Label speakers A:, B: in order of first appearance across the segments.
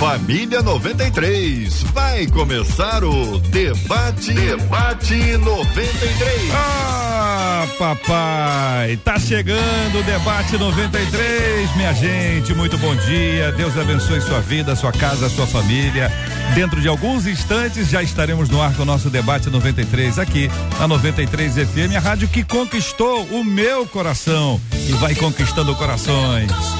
A: Família 93. Vai começar o debate debate 93.
B: Ah, papai, tá chegando o debate 93, minha gente. Muito bom dia. Deus abençoe sua vida, sua casa, sua família. Dentro de alguns instantes já estaremos no ar com o nosso debate 93 aqui na 93 FM, a rádio que conquistou o meu coração e vai conquistando corações.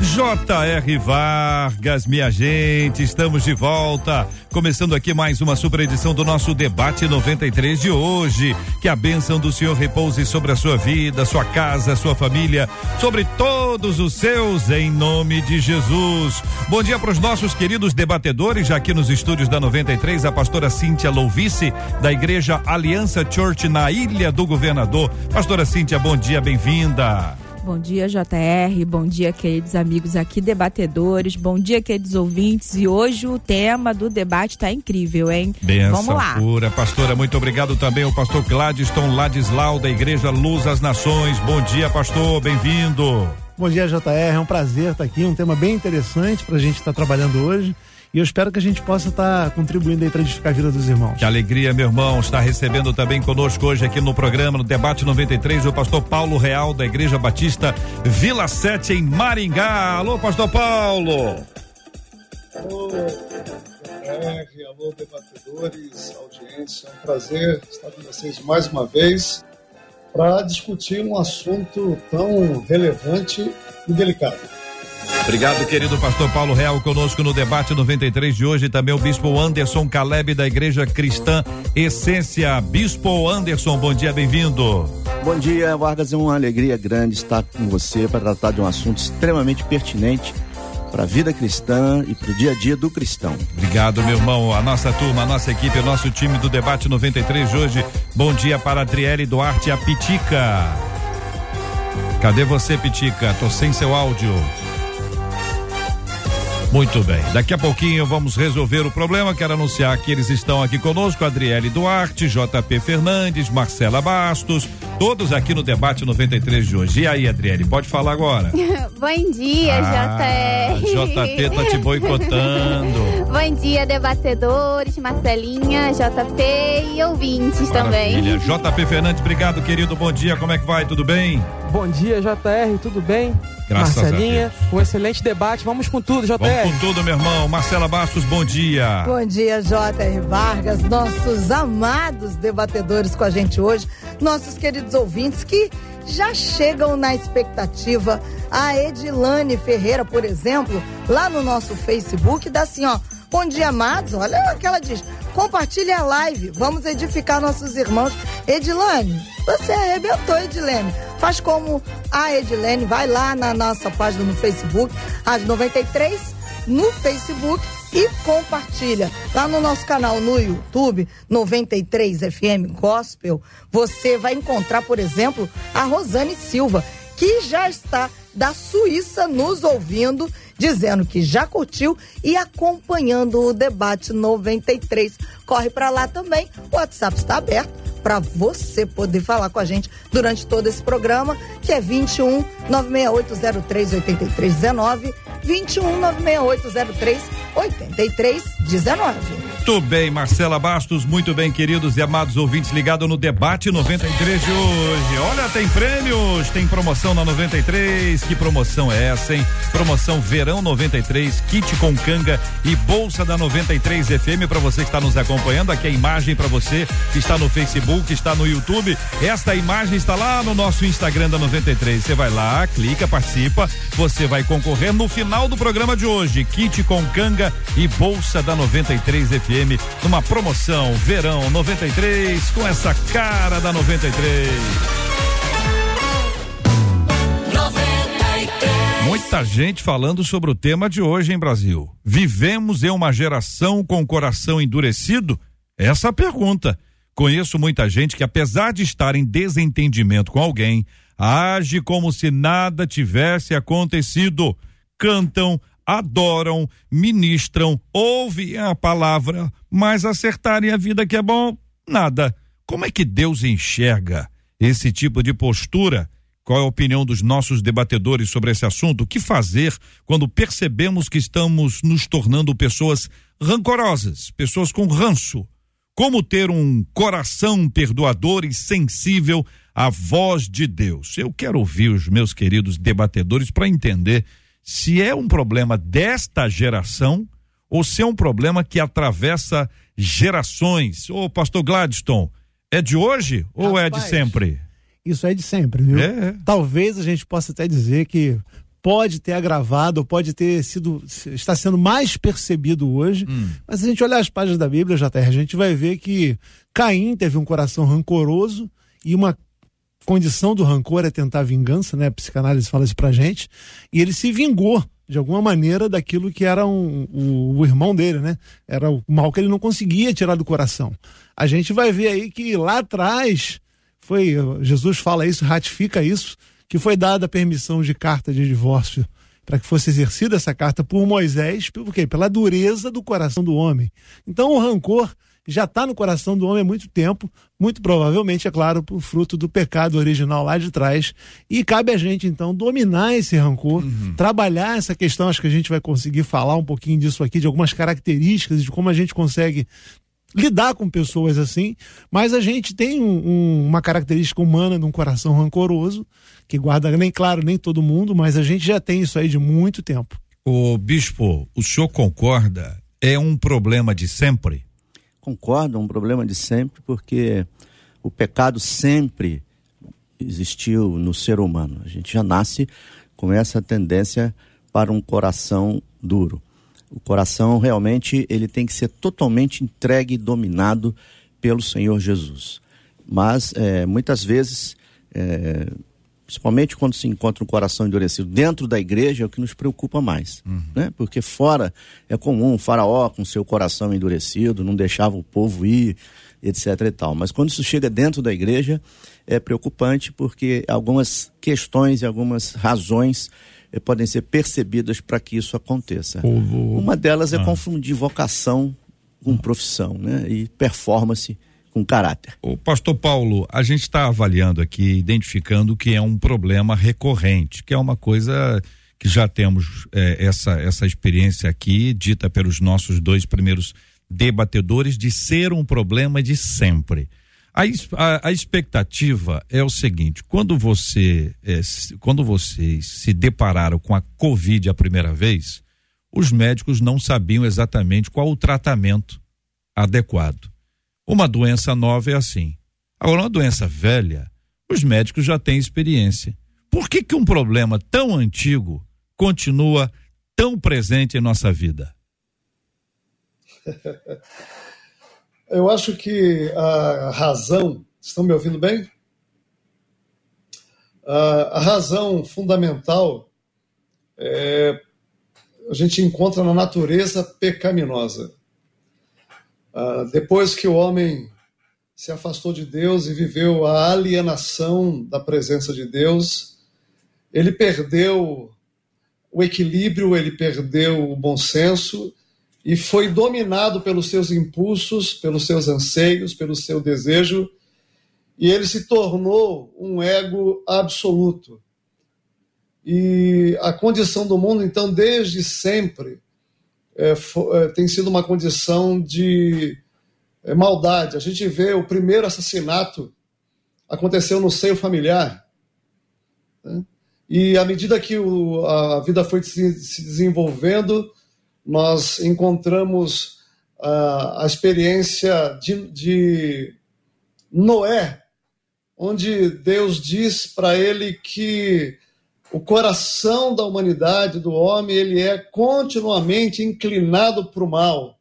B: J.R. Vargas, minha gente, estamos de volta. Começando aqui mais uma super edição do nosso debate 93 de hoje. Que a bênção do Senhor repouse sobre a sua vida, sua casa, sua família, sobre todos os seus, em nome de Jesus. Bom dia para os nossos queridos debatedores, já aqui nos estúdios da 93, a pastora Cíntia Louvice, da Igreja Aliança Church na Ilha do Governador. Pastora Cíntia, bom dia, bem-vinda.
C: Bom dia, JR. Bom dia, queridos amigos aqui, debatedores. Bom dia, queridos ouvintes. E hoje o tema do debate está incrível, hein?
B: Benção Vamos lá. Pura. Pastora, muito obrigado também ao pastor Gladstone Ladislau, da Igreja Luz às Nações. Bom dia, pastor. Bem-vindo.
D: Bom dia, JR. É um prazer estar aqui. Um tema bem interessante para a gente estar trabalhando hoje. E eu espero que a gente possa estar tá contribuindo aí para edificar a vida dos irmãos.
B: Que alegria, meu irmão, está recebendo também conosco hoje aqui no programa, no Debate 93, o pastor Paulo Real, da Igreja Batista Vila Sete, em Maringá. Alô, pastor Paulo.
E: Alô, R, alô, debatedores, audiência. É um prazer estar com vocês mais uma vez para discutir um assunto tão relevante e delicado.
B: Obrigado, querido pastor Paulo Real, conosco no debate 93 de hoje. Também o bispo Anderson Caleb, da Igreja Cristã Essência. Bispo Anderson, bom dia, bem-vindo.
F: Bom dia, Vargas. É uma alegria grande estar com você para tratar de um assunto extremamente pertinente para a vida cristã e para o dia a dia do cristão.
B: Obrigado, meu irmão. A nossa turma, a nossa equipe, o nosso time do debate 93 de hoje. Bom dia para Adriele Duarte e a Pitica. Cadê você, Pitica? Tô sem seu áudio. Muito bem. Daqui a pouquinho vamos resolver o problema. Quero anunciar que eles estão aqui conosco: Adriele Duarte, JP Fernandes, Marcela Bastos, todos aqui no debate 93 de hoje. E aí, Adriele, pode falar agora?
G: Bom dia, ah,
B: JR. JP tá te boicotando.
G: Bom dia, debatedores, Marcelinha, JP e ouvintes Maravilha.
B: também. JP Fernandes, obrigado, querido. Bom dia, como é que vai? Tudo bem?
H: Bom dia, JR, tudo bem?
B: Graças
H: Marcelinha, um excelente debate. Vamos com tudo, JR.
B: Vamos com tudo, meu irmão. Marcela Bastos, bom dia.
I: Bom dia, JR Vargas, nossos amados debatedores com a gente hoje, nossos queridos ouvintes que já chegam na expectativa. A Edilane Ferreira, por exemplo, lá no nosso Facebook, dá assim, ó. Bom dia, amados. Olha o que ela diz. Compartilhe a live. Vamos edificar nossos irmãos. Edilane, você arrebentou, Edilene. Faz como a Edilene, vai lá na nossa página no Facebook, às 93, no Facebook e compartilha. Lá no nosso canal no YouTube, 93 FM Gospel, você vai encontrar, por exemplo, a Rosane Silva, que já está da Suíça nos ouvindo dizendo que já curtiu e acompanhando o debate 93. Corre para lá também, o WhatsApp está aberto para você poder falar com a gente durante todo esse programa, que é 21 96803 8319, 21 96803 8319.
B: Muito bem, Marcela Bastos, muito bem, queridos e amados ouvintes ligados no debate 93 de hoje. Olha, tem prêmios, tem promoção na 93. Que promoção é essa, hein? Promoção Verão 93, kit com canga e bolsa da 93 FM para você que está nos acompanhando. Aqui a imagem para você que está no Facebook, está no YouTube. Esta imagem está lá no nosso Instagram da 93. Você vai lá, clica, participa. Você vai concorrer no final do programa de hoje. Kit com canga e bolsa da 93 FM. Numa promoção Verão 93 com essa cara da 93. 93. Muita muita gente falando sobre o tema de hoje em Brasil. Vivemos em uma geração com o coração endurecido? Essa é a pergunta. Conheço muita gente que, apesar de estar em desentendimento com alguém, age como se nada tivesse acontecido. Cantam, adoram, ministram, ouvem a palavra, mas acertarem a vida que é bom, nada. Como é que Deus enxerga esse tipo de postura? Qual é a opinião dos nossos debatedores sobre esse assunto? O que fazer quando percebemos que estamos nos tornando pessoas rancorosas, pessoas com ranço? Como ter um coração perdoador e sensível à voz de Deus? Eu quero ouvir os meus queridos debatedores para entender se é um problema desta geração ou se é um problema que atravessa gerações. Ô, pastor Gladstone, é de hoje ou Rapaz, é de sempre?
D: Isso é de sempre, viu? É. Talvez a gente possa até dizer que pode ter agravado, pode ter sido, está sendo mais percebido hoje. Hum. Mas se a gente olhar as páginas da Bíblia, JR, a gente vai ver que Caim teve um coração rancoroso e uma condição do rancor é tentar vingança, né? A psicanálise fala isso pra gente. E ele se vingou, de alguma maneira, daquilo que era um, o, o, irmão dele, né? Era o mal que ele não conseguia tirar do coração. A gente vai ver aí que lá atrás foi, Jesus fala isso, ratifica isso, que foi dada a permissão de carta de divórcio para que fosse exercida essa carta por Moisés, por quê? Pela dureza do coração do homem. Então o rancor já está no coração do homem há muito tempo, muito provavelmente, é claro, por fruto do pecado original lá de trás. E cabe a gente, então, dominar esse rancor, uhum. trabalhar essa questão. Acho que a gente vai conseguir falar um pouquinho disso aqui, de algumas características, de como a gente consegue lidar com pessoas assim, mas a gente tem um, um, uma característica humana de um coração rancoroso, que guarda nem claro, nem todo mundo, mas a gente já tem isso aí de muito tempo.
B: O bispo, o senhor concorda? É um problema de sempre?
F: Concordo, é um problema de sempre, porque o pecado sempre existiu no ser humano. A gente já nasce com essa tendência para um coração duro. O coração realmente ele tem que ser totalmente entregue e dominado pelo Senhor Jesus. Mas é, muitas vezes, é, principalmente quando se encontra um coração endurecido dentro da igreja, é o que nos preocupa mais. Uhum. Né? Porque fora é comum, um faraó com seu coração endurecido, não deixava o povo ir, etc. e tal. Mas quando isso chega dentro da igreja, é preocupante porque algumas questões e algumas razões podem ser percebidas para que isso aconteça. Uma delas é ah. confundir vocação com profissão, né? E performance com caráter.
B: O pastor Paulo, a gente está avaliando aqui, identificando que é um problema recorrente, que é uma coisa que já temos eh, essa, essa experiência aqui, dita pelos nossos dois primeiros debatedores, de ser um problema de sempre. A, a, expectativa é o seguinte: quando você, é, quando vocês se depararam com a Covid a primeira vez, os médicos não sabiam exatamente qual o tratamento adequado. Uma doença nova é assim. Agora, uma doença velha, os médicos já têm experiência. Por que, que um problema tão antigo continua tão presente em nossa vida?
E: Eu acho que a razão. Estão me ouvindo bem? A, razão fundamental é, a gente encontra na natureza pecaminosa. depois que o homem se afastou de Deus e viveu a alienação da presença de Deus, ele perdeu o equilíbrio, ele perdeu o bom senso e foi dominado pelos seus impulsos, pelos seus anseios, pelo seu desejo, e ele se tornou um ego absoluto. E a condição do mundo, então, desde sempre, é, foi, é, tem sido uma condição de é, maldade. A gente vê o primeiro assassinato aconteceu no seio familiar. Né? E à medida que o, a vida foi se, se desenvolvendo, nós encontramos uh, a experiência de, de Noé, onde Deus diz para ele que o coração da humanidade, do homem, ele é continuamente inclinado para o mal.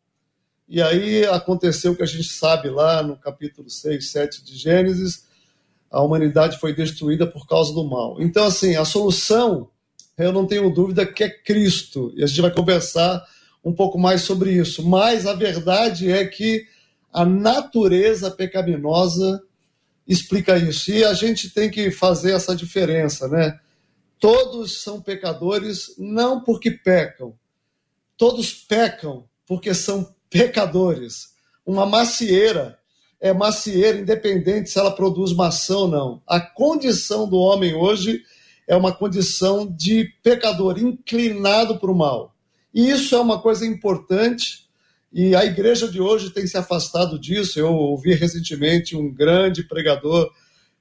E: E aí aconteceu o que a gente sabe lá no capítulo 6, 7 de Gênesis, a humanidade foi destruída por causa do mal. Então, assim, a solução eu não tenho dúvida que é Cristo. E a gente vai conversar um pouco mais sobre isso. Mas a verdade é que a natureza pecaminosa explica isso. E a gente tem que fazer essa diferença, né? Todos são pecadores não porque pecam, todos pecam porque são pecadores. Uma macieira é macieira independente se ela produz maçã ou não. A condição do homem hoje é uma condição de pecador inclinado para o mal. E isso é uma coisa importante e a igreja de hoje tem se afastado disso. Eu ouvi recentemente um grande pregador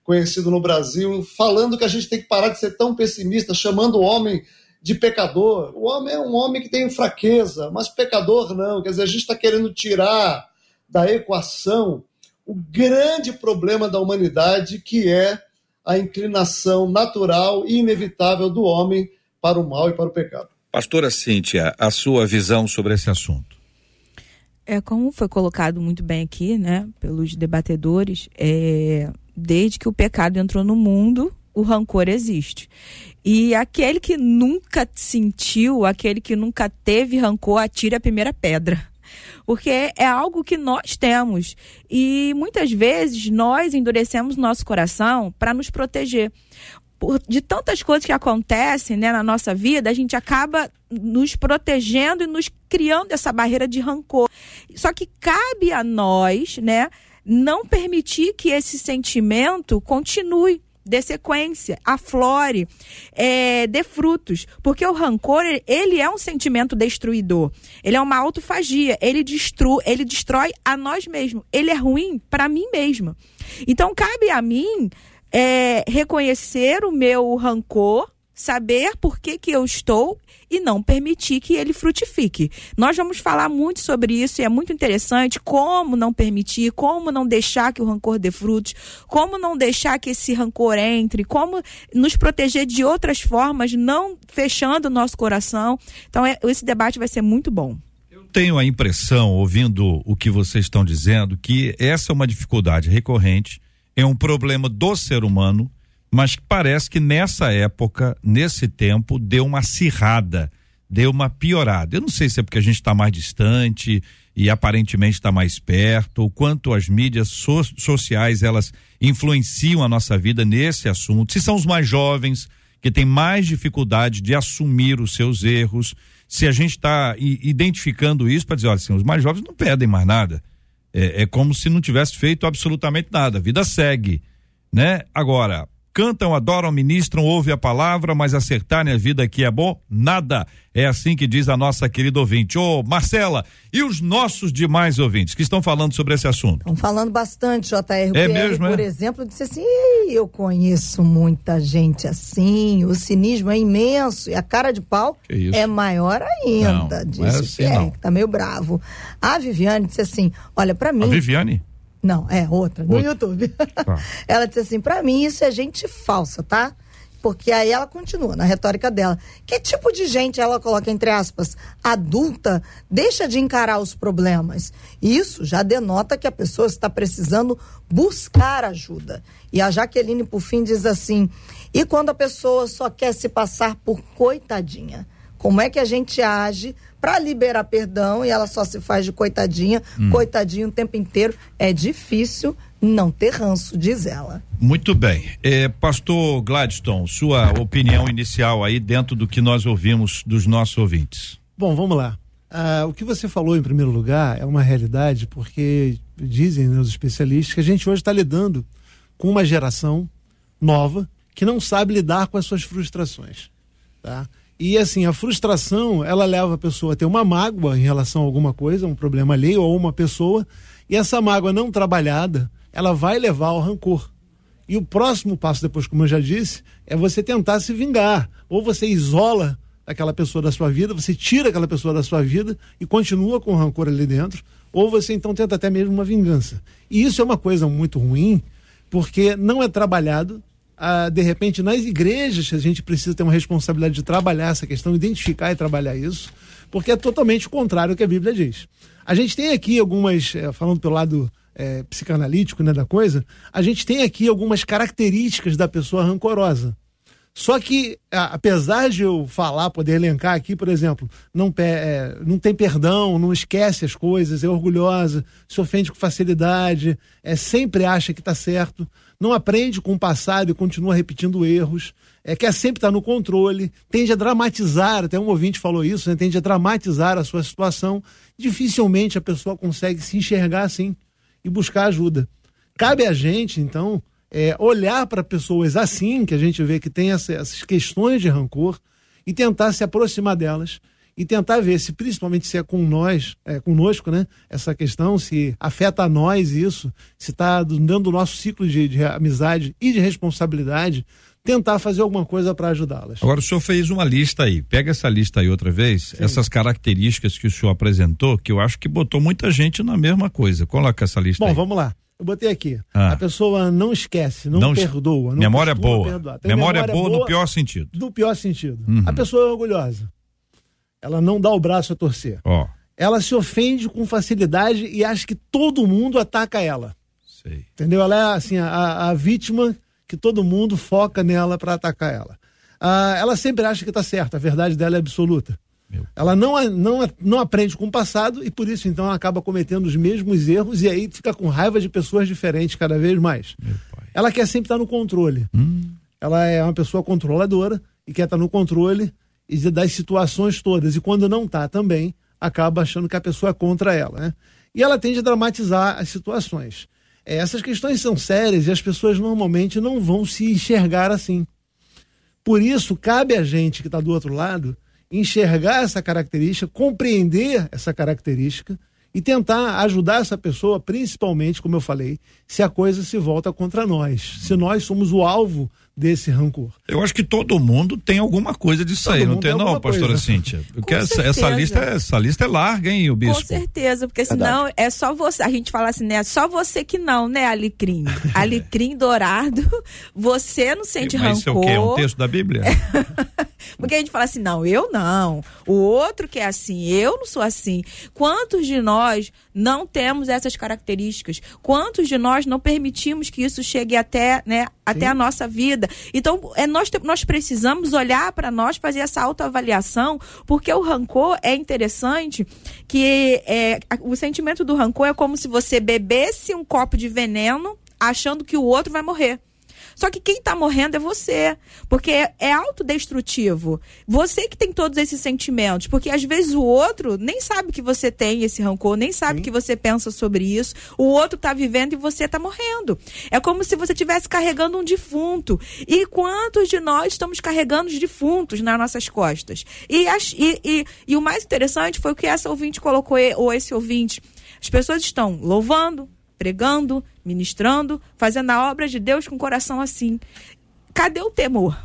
E: conhecido no Brasil falando que a gente tem que parar de ser tão pessimista, chamando o homem de pecador. O homem é um homem que tem fraqueza, mas pecador não. Quer dizer, a gente está querendo tirar da equação o grande problema da humanidade, que é a inclinação natural e inevitável do homem para o mal e para o pecado.
B: Pastora Cíntia, a sua visão sobre esse assunto?
C: É como foi colocado muito bem aqui, né, pelos debatedores, é, desde que o pecado entrou no mundo, o rancor existe. E aquele que nunca sentiu, aquele que nunca teve rancor, atire a primeira pedra porque é algo que nós temos. E muitas vezes nós endurecemos nosso coração para nos proteger. Por, de tantas coisas que acontecem né, na nossa vida, a gente acaba nos protegendo e nos criando essa barreira de rancor. Só que cabe a nós, né, não permitir que esse sentimento continue dê sequência, aflore, é, dê frutos. Porque o rancor, ele é um sentimento destruidor. Ele é uma autofagia. Ele, destru, ele destrói a nós mesmos. Ele é ruim para mim mesma. Então, cabe a mim é, reconhecer o meu rancor, saber por que, que eu estou e não permitir que ele frutifique. Nós vamos falar muito sobre isso e é muito interessante como não permitir, como não deixar que o rancor dê frutos, como não deixar que esse rancor entre, como nos proteger de outras formas, não fechando o nosso coração. Então, é, esse debate vai ser muito bom
B: Eu tenho a impressão, ouvindo o que vocês estão dizendo, que essa é uma dificuldade recorrente, é um problema do ser humano mas parece que nessa época, nesse tempo, deu uma acirrada, deu uma piorada. Eu não sei se é porque a gente está mais distante e aparentemente está mais perto, o quanto as mídias so sociais elas influenciam a nossa vida nesse assunto. Se são os mais jovens que têm mais dificuldade de assumir os seus erros, se a gente está identificando isso para dizer, olha, assim, os mais jovens não pedem mais nada. É, é como se não tivesse feito absolutamente nada. A vida segue, né? Agora, cantam, adoram, ministram, ouvem a palavra, mas acertarem a vida aqui é bom? Nada. É assim que diz a nossa querida ouvinte. Ô, Marcela, e os nossos demais ouvintes que estão falando sobre esse assunto?
I: Estão falando bastante, JR.
B: É mesmo,
I: por
B: é?
I: exemplo, disse assim: eu conheço muita gente assim, o cinismo é imenso e a cara de pau é maior ainda.
B: Não, disse não é assim,
I: que tá meio bravo. A Viviane disse assim: olha, para mim.
B: A Viviane?
I: Não, é outra, no outra. YouTube. Tá. ela disse assim: para mim isso é gente falsa, tá? Porque aí ela continua na retórica dela. Que tipo de gente ela coloca entre aspas? Adulta, deixa de encarar os problemas. Isso já denota que a pessoa está precisando buscar ajuda. E a Jaqueline, por fim, diz assim: e quando a pessoa só quer se passar por coitadinha? Como é que a gente age para liberar perdão e ela só se faz de coitadinha, hum. coitadinho o tempo inteiro. É difícil não ter ranço, diz ela.
B: Muito bem. É, Pastor Gladstone, sua opinião inicial aí dentro do que nós ouvimos dos nossos ouvintes.
D: Bom, vamos lá. Ah, o que você falou em primeiro lugar é uma realidade, porque dizem né, os especialistas que a gente hoje está lidando com uma geração nova que não sabe lidar com as suas frustrações. Tá? E assim, a frustração, ela leva a pessoa a ter uma mágoa em relação a alguma coisa, um problema ali ou uma pessoa, e essa mágoa não trabalhada, ela vai levar ao rancor. E o próximo passo, depois, como eu já disse, é você tentar se vingar. Ou você isola aquela pessoa da sua vida, você tira aquela pessoa da sua vida e continua com o rancor ali dentro, ou você então tenta até mesmo uma vingança. E isso é uma coisa muito ruim, porque não é trabalhado, ah, de repente, nas igrejas, a gente precisa ter uma responsabilidade de trabalhar essa questão, identificar e trabalhar isso, porque é totalmente o contrário do que a Bíblia diz. A gente tem aqui algumas, é, falando pelo lado é, psicanalítico né, da coisa, a gente tem aqui algumas características da pessoa rancorosa. Só que, apesar de eu falar, poder elencar aqui, por exemplo, não, é, não tem perdão, não esquece as coisas, é orgulhosa, se ofende com facilidade, é, sempre acha que está certo, não aprende com o passado e continua repetindo erros, é, quer sempre estar no controle, tende a dramatizar, até um ouvinte falou isso, né, tende a dramatizar a sua situação, dificilmente a pessoa consegue se enxergar assim e buscar ajuda. Cabe a gente, então, é, olhar para pessoas assim, que a gente vê que tem essa, essas questões de rancor, e tentar se aproximar delas e tentar ver se, principalmente se é com nós, é, conosco, né? Essa questão, se afeta a nós isso, se está dentro do nosso ciclo de, de amizade e de responsabilidade, tentar fazer alguma coisa para ajudá-las.
B: Agora, o senhor fez uma lista aí. Pega essa lista aí outra vez, Sim. essas características que o senhor apresentou, que eu acho que botou muita gente na mesma coisa. Coloca essa lista
D: Bom,
B: aí.
D: vamos lá. Eu botei aqui. Ah. A pessoa não esquece, não, não perdoa. Não
B: memória boa. Memória, memória boa, boa no pior sentido.
D: No pior sentido. Uhum. A pessoa é orgulhosa. Ela não dá o braço a torcer.
B: Ó.
D: Ela se ofende com facilidade e acha que todo mundo ataca ela. Sei. Entendeu? Ela é assim, a, a vítima que todo mundo foca nela para atacar ela. Ah, ela sempre acha que está certa, a verdade dela é absoluta. Ela não, não, não aprende com o passado e por isso então ela acaba cometendo os mesmos erros e aí fica com raiva de pessoas diferentes cada vez mais. Ela quer sempre estar no controle. Hum. Ela é uma pessoa controladora e quer estar no controle das situações todas. E quando não está também, acaba achando que a pessoa é contra ela. Né? E ela tende a dramatizar as situações. É, essas questões são sérias e as pessoas normalmente não vão se enxergar assim. Por isso, cabe a gente que está do outro lado enxergar essa característica, compreender essa característica e tentar ajudar essa pessoa, principalmente, como eu falei, se a coisa se volta contra nós, se nós somos o alvo desse rancor.
B: Eu acho que todo mundo tem alguma coisa disso todo aí, não tem não, pastora coisa. Cíntia? Porque essa, essa, lista, é, essa lista é larga, hein, o bispo?
C: Com certeza, porque senão Verdade. é só você, a gente fala assim, né, é só você que não, né, alecrim? alecrim dourado, você não sente Mas rancor. Mas isso é o quê? É
B: um texto da Bíblia?
C: porque a gente fala assim, não, eu não, o outro que é assim, eu não sou assim. Quantos de nós não temos essas características? Quantos de nós não permitimos que isso chegue até, né, até a nossa vida? Então, é, nós, nós precisamos olhar para nós, fazer essa autoavaliação, porque o rancor é interessante que é, o sentimento do rancor é como se você bebesse um copo de veneno achando que o outro vai morrer. Só que quem está morrendo é você, porque é, é autodestrutivo. Você que tem todos esses sentimentos, porque às vezes o outro nem sabe que você tem esse rancor, nem sabe Sim. que você pensa sobre isso. O outro está vivendo e você está morrendo. É como se você estivesse carregando um defunto. E quantos de nós estamos carregando os defuntos nas nossas costas? E, e, e, e o mais interessante foi o que essa ouvinte colocou, ou esse ouvinte. As pessoas estão louvando, pregando, ministrando, fazendo a obra de Deus com o coração assim. Cadê o temor?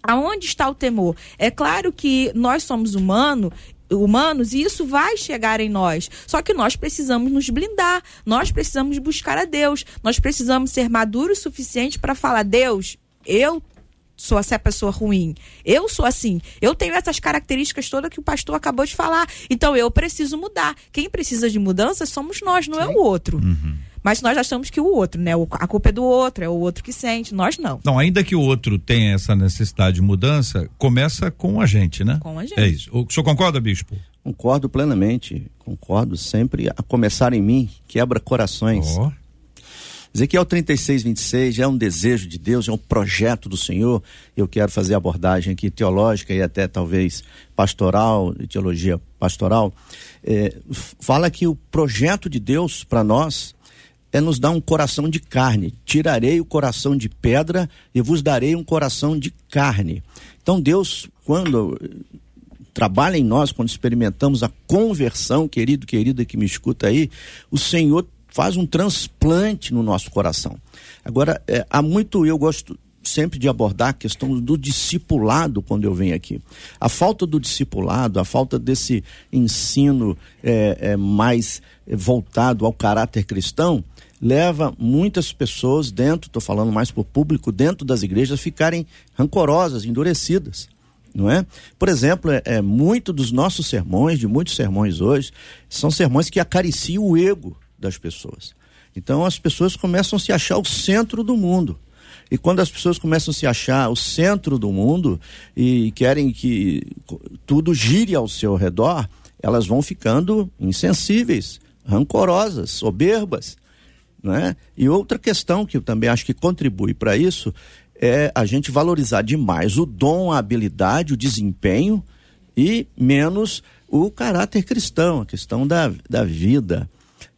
C: Aonde está o temor? É claro que nós somos humanos humanos e isso vai chegar em nós. Só que nós precisamos nos blindar, nós precisamos buscar a Deus, nós precisamos ser maduros o suficiente para falar: Deus, eu sou essa pessoa ruim. Eu sou assim. Eu tenho essas características todas que o pastor acabou de falar. Então eu preciso mudar. Quem precisa de mudança somos nós, não Sim. é o outro. Uhum. Mas nós achamos que o outro, né? A culpa é do outro, é o outro que sente, nós não.
B: Não, ainda que o outro tenha essa necessidade de mudança, começa com a gente, né?
C: Com a gente.
B: É isso. O senhor concorda, bispo?
F: Concordo plenamente. Concordo sempre. A começar em mim, quebra corações. Oh. Ezequiel 36, 26 já é um desejo de Deus, é um projeto do Senhor. Eu quero fazer abordagem aqui teológica e até talvez pastoral, teologia pastoral. É, fala que o projeto de Deus para nós é nos dar um coração de carne. Tirarei o coração de pedra e vos darei um coração de carne. Então Deus, quando trabalha em nós, quando experimentamos a conversão, querido, querida que me escuta aí, o Senhor faz um transplante no nosso coração. Agora, é, há muito, eu gosto sempre de abordar a questão do discipulado quando eu venho aqui. A falta do discipulado, a falta desse ensino é, é, mais voltado ao caráter cristão, leva muitas pessoas dentro, estou falando mais para o público, dentro das igrejas, ficarem rancorosas, endurecidas. Não é? Por exemplo, é, é muito dos nossos sermões, de muitos sermões hoje, são sermões que acariciam o ego das pessoas. Então as pessoas começam a se achar o centro do mundo. E quando as pessoas começam a se achar o centro do mundo e querem que tudo gire ao seu redor, elas vão ficando insensíveis, rancorosas, soberbas. Né? E outra questão que eu também acho que contribui para isso é a gente valorizar demais o dom, a habilidade, o desempenho e menos o caráter cristão, a questão da, da vida.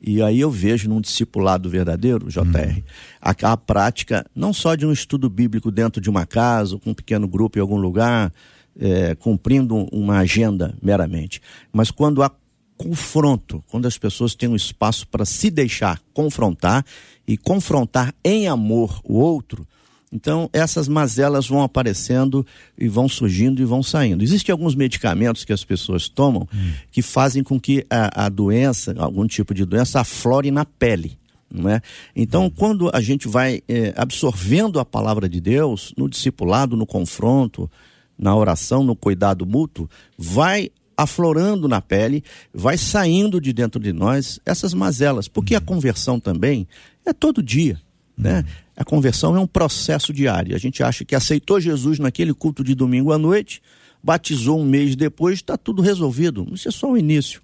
F: E aí eu vejo num discipulado verdadeiro, JR, hum. a, a, prática não só de um estudo bíblico dentro de uma casa, com um pequeno grupo em algum lugar, é, cumprindo uma agenda meramente, mas quando há confronto, quando as pessoas têm um espaço para se deixar confrontar e confrontar em amor o outro, então, essas mazelas vão aparecendo e vão surgindo e vão saindo. Existem alguns medicamentos que as pessoas tomam hum. que fazem com que a, a, doença, algum tipo de doença, aflore na pele. Não é? Então, hum. quando a gente vai é, absorvendo a palavra de Deus, no discipulado, no confronto, na oração, no cuidado mútuo, vai aflorando na pele, vai saindo de dentro de nós essas mazelas, porque a hum. conversão também é todo dia. Né? A conversão é um processo diário. A gente acha que aceitou Jesus naquele culto de domingo à noite, batizou um mês depois, está tudo resolvido. Isso é só o início.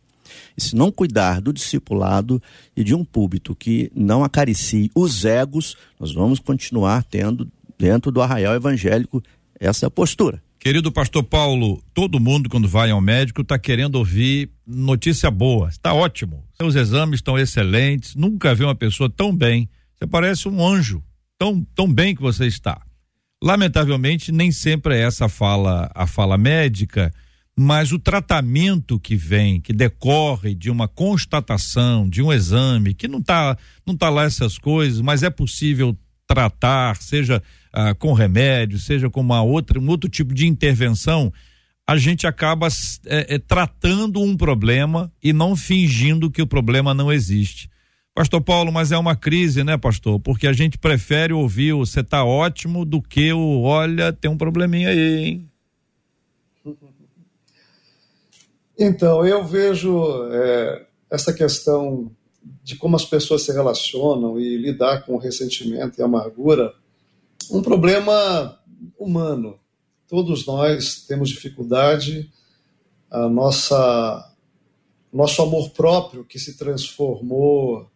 F: E se não cuidar do discipulado e de um púlpito que não acaricie os egos, nós vamos continuar tendo dentro do arraial evangélico essa postura.
B: Querido pastor Paulo, todo mundo quando vai ao médico está querendo ouvir notícia boa. Está ótimo. Seus exames estão excelentes. Nunca vi uma pessoa tão bem você parece um anjo, tão, tão bem que você está. Lamentavelmente, nem sempre é essa fala, a fala médica, mas o tratamento que vem, que decorre de uma constatação, de um exame, que não está não tá lá essas coisas, mas é possível tratar, seja ah, com remédio, seja com uma outra, um outro tipo de intervenção, a gente acaba é, é, tratando um problema e não fingindo que o problema não existe. Pastor Paulo, mas é uma crise, né, pastor? Porque a gente prefere ouvir o você tá ótimo do que o olha, tem um probleminha aí, hein?
E: Então, eu vejo é, essa questão de como as pessoas se relacionam e lidar com o ressentimento e amargura um problema humano. Todos nós temos dificuldade, a nossa nosso amor próprio que se transformou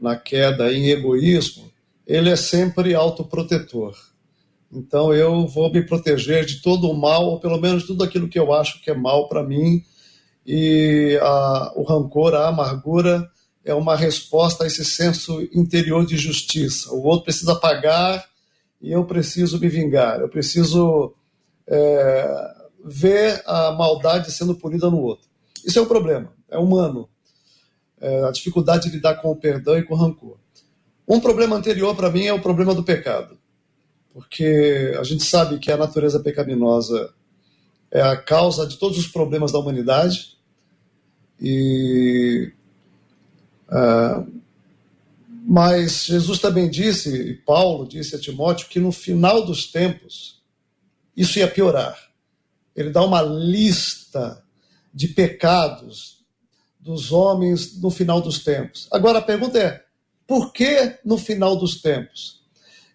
E: na queda em egoísmo, ele é sempre autoprotetor. Então eu vou me proteger de todo o mal, ou pelo menos tudo aquilo que eu acho que é mal para mim, e a, o rancor, a amargura é uma resposta a esse senso interior de justiça. O outro precisa pagar e eu preciso me vingar. Eu preciso é, ver a maldade sendo punida no outro. Isso é um problema, é humano é, a dificuldade de lidar com o perdão e com o rancor. Um problema anterior para mim é o problema do pecado, porque a gente sabe que a natureza pecaminosa é a causa de todos os problemas da humanidade e uh, mas Jesus também disse, e Paulo disse a Timóteo, que no final dos tempos isso ia piorar. Ele dá uma lista de pecados, dos homens no final dos tempos. Agora a pergunta é: por que no final dos tempos?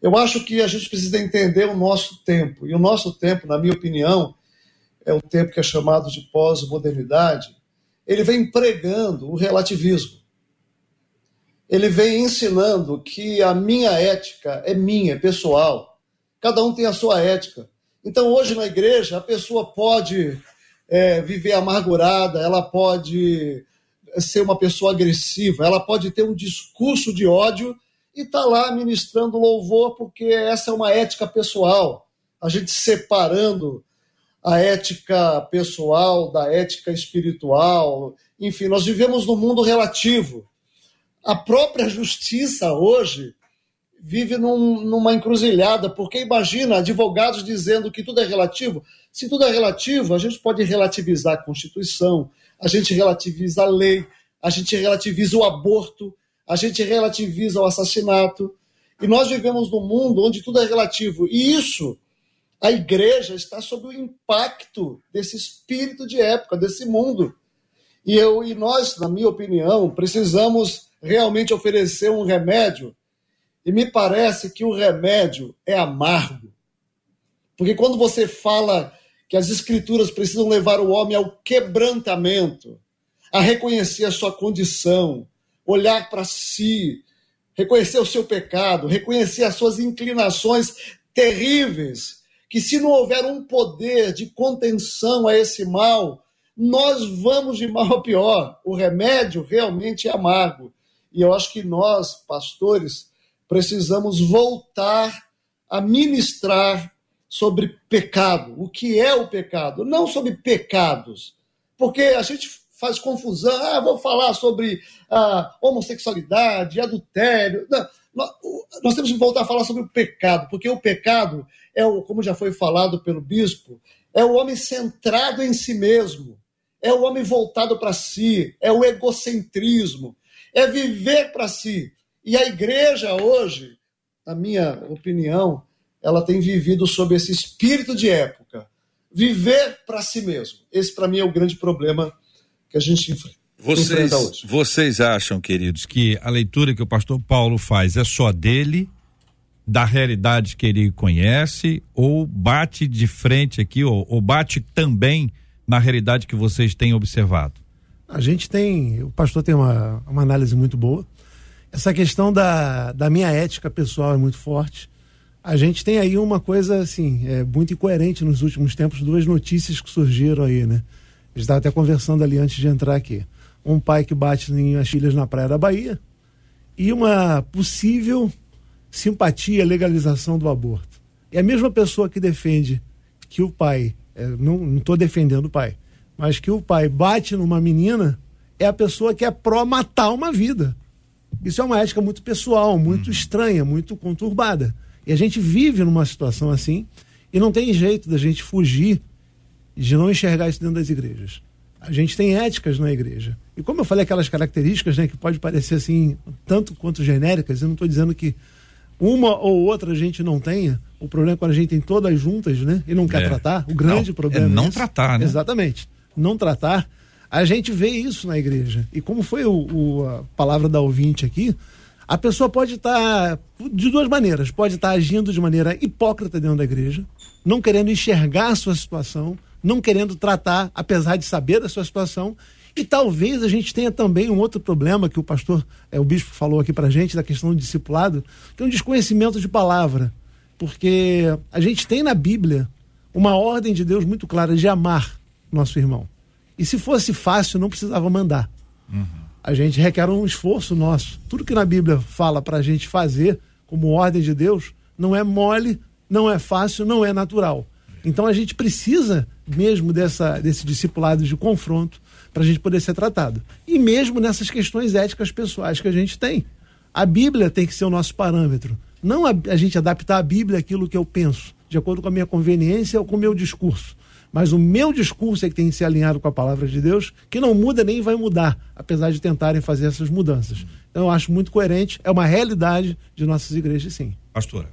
E: Eu acho que a gente precisa entender o nosso tempo. E o nosso tempo, na minha opinião, é o tempo que é chamado de pós-modernidade. Ele vem pregando o relativismo. Ele vem ensinando que a minha ética é minha, é pessoal. Cada um tem a sua ética. Então, hoje na igreja, a pessoa pode é, viver amargurada, ela pode ser uma pessoa agressiva, ela pode ter um discurso de ódio e tá lá ministrando louvor, porque essa é uma ética pessoal. A gente separando a ética pessoal da ética espiritual. Enfim, nós vivemos num mundo relativo. A própria justiça hoje vive num, numa encruzilhada, porque imagina advogados dizendo que tudo é relativo. Se tudo é relativo, a gente pode relativizar a Constituição, a gente relativiza a lei, a gente relativiza o aborto, a gente relativiza o assassinato. E nós vivemos num mundo onde tudo é relativo. E isso, a igreja está sob o impacto desse espírito de época, desse mundo. E, eu, e nós, na minha opinião, precisamos realmente oferecer um remédio E me parece que o remédio é amargo. Porque quando você fala que as escrituras precisam levar o homem ao quebrantamento, a reconhecer a sua condição, olhar para si, reconhecer o seu pecado, reconhecer as suas inclinações terríveis, que se não houver um poder de contenção a esse mal, nós vamos de mal a pior. O remédio realmente é amargo. E eu acho que nós, pastores, precisamos voltar a ministrar sobre pecado. O que é o pecado? Não sobre pecados. Porque a gente faz confusão. Ah, vou falar sobre a homossexualidade, adultério. Não, nós temos que voltar a falar sobre o pecado, porque o pecado é o, como já foi falado pelo bispo, é o homem centrado em si mesmo, é o homem voltado para si, é o egocentrismo, é viver para si. E a igreja hoje, na minha opinião, ela tem vivido sob esse espírito de época, viver para si mesmo. Esse para mim é o grande problema que a gente enfrenta.
B: Vocês, vocês acham, queridos, que a leitura que o pastor Paulo faz é só dele, da realidade que ele conhece, ou bate de frente aqui, ou, ou bate também na realidade que vocês têm observado?
D: A gente tem, o pastor tem uma, uma análise muito boa. Essa questão da, da minha ética pessoal é muito forte. A gente tem aí uma coisa assim, é muito incoerente nos últimos tempos, duas notícias que surgiram aí, né? A gente estava até conversando ali antes de entrar aqui um pai que bate em as filhas na praia da Bahia e uma possível simpatia, legalização do aborto. É a mesma pessoa que defende que o pai, é, não estou defendendo o pai, mas que o pai bate numa menina, é a pessoa que é pró matar uma vida. Isso é uma ética muito pessoal, muito uhum. estranha, muito conturbada. E a gente vive numa situação assim e não tem jeito da gente fugir de não enxergar isso dentro das igrejas. A gente tem éticas na igreja. E como eu falei, aquelas características né, que pode parecer assim, tanto quanto genéricas, eu não estou dizendo que uma ou outra a gente não tenha. O problema é quando a gente tem todas juntas, né? E não quer é. tratar. O grande não, problema
B: é não é tratar, né?
D: Exatamente. Não tratar. A gente vê isso na igreja. E como foi o, o a palavra da ouvinte aqui, a pessoa pode estar de duas maneiras. Pode estar agindo de maneira hipócrita dentro da igreja, não querendo enxergar a sua situação, não querendo tratar, apesar de saber da sua situação. E talvez a gente tenha também um outro problema que o pastor, é, o bispo falou aqui pra gente, da questão do discipulado, que é um desconhecimento de palavra. Porque a gente tem na Bíblia uma ordem de Deus muito clara de amar nosso irmão. E se fosse fácil, não precisava mandar. Uhum. A gente requer um esforço nosso. Tudo que na Bíblia fala para a gente fazer como ordem de Deus não é mole, não é fácil, não é natural. Então a gente precisa mesmo dessa, desse discipulado de confronto para a gente poder ser tratado. E mesmo nessas questões éticas pessoais que a gente tem. A Bíblia tem que ser o nosso parâmetro. Não a, a gente adaptar a Bíblia àquilo que eu penso, de acordo com a minha conveniência ou com o meu discurso. Mas o meu discurso é que tem que ser alinhado com a palavra de Deus, que não muda nem vai mudar, apesar de tentarem fazer essas mudanças. Então eu acho muito coerente, é uma realidade de nossas igrejas, sim.
B: Pastora.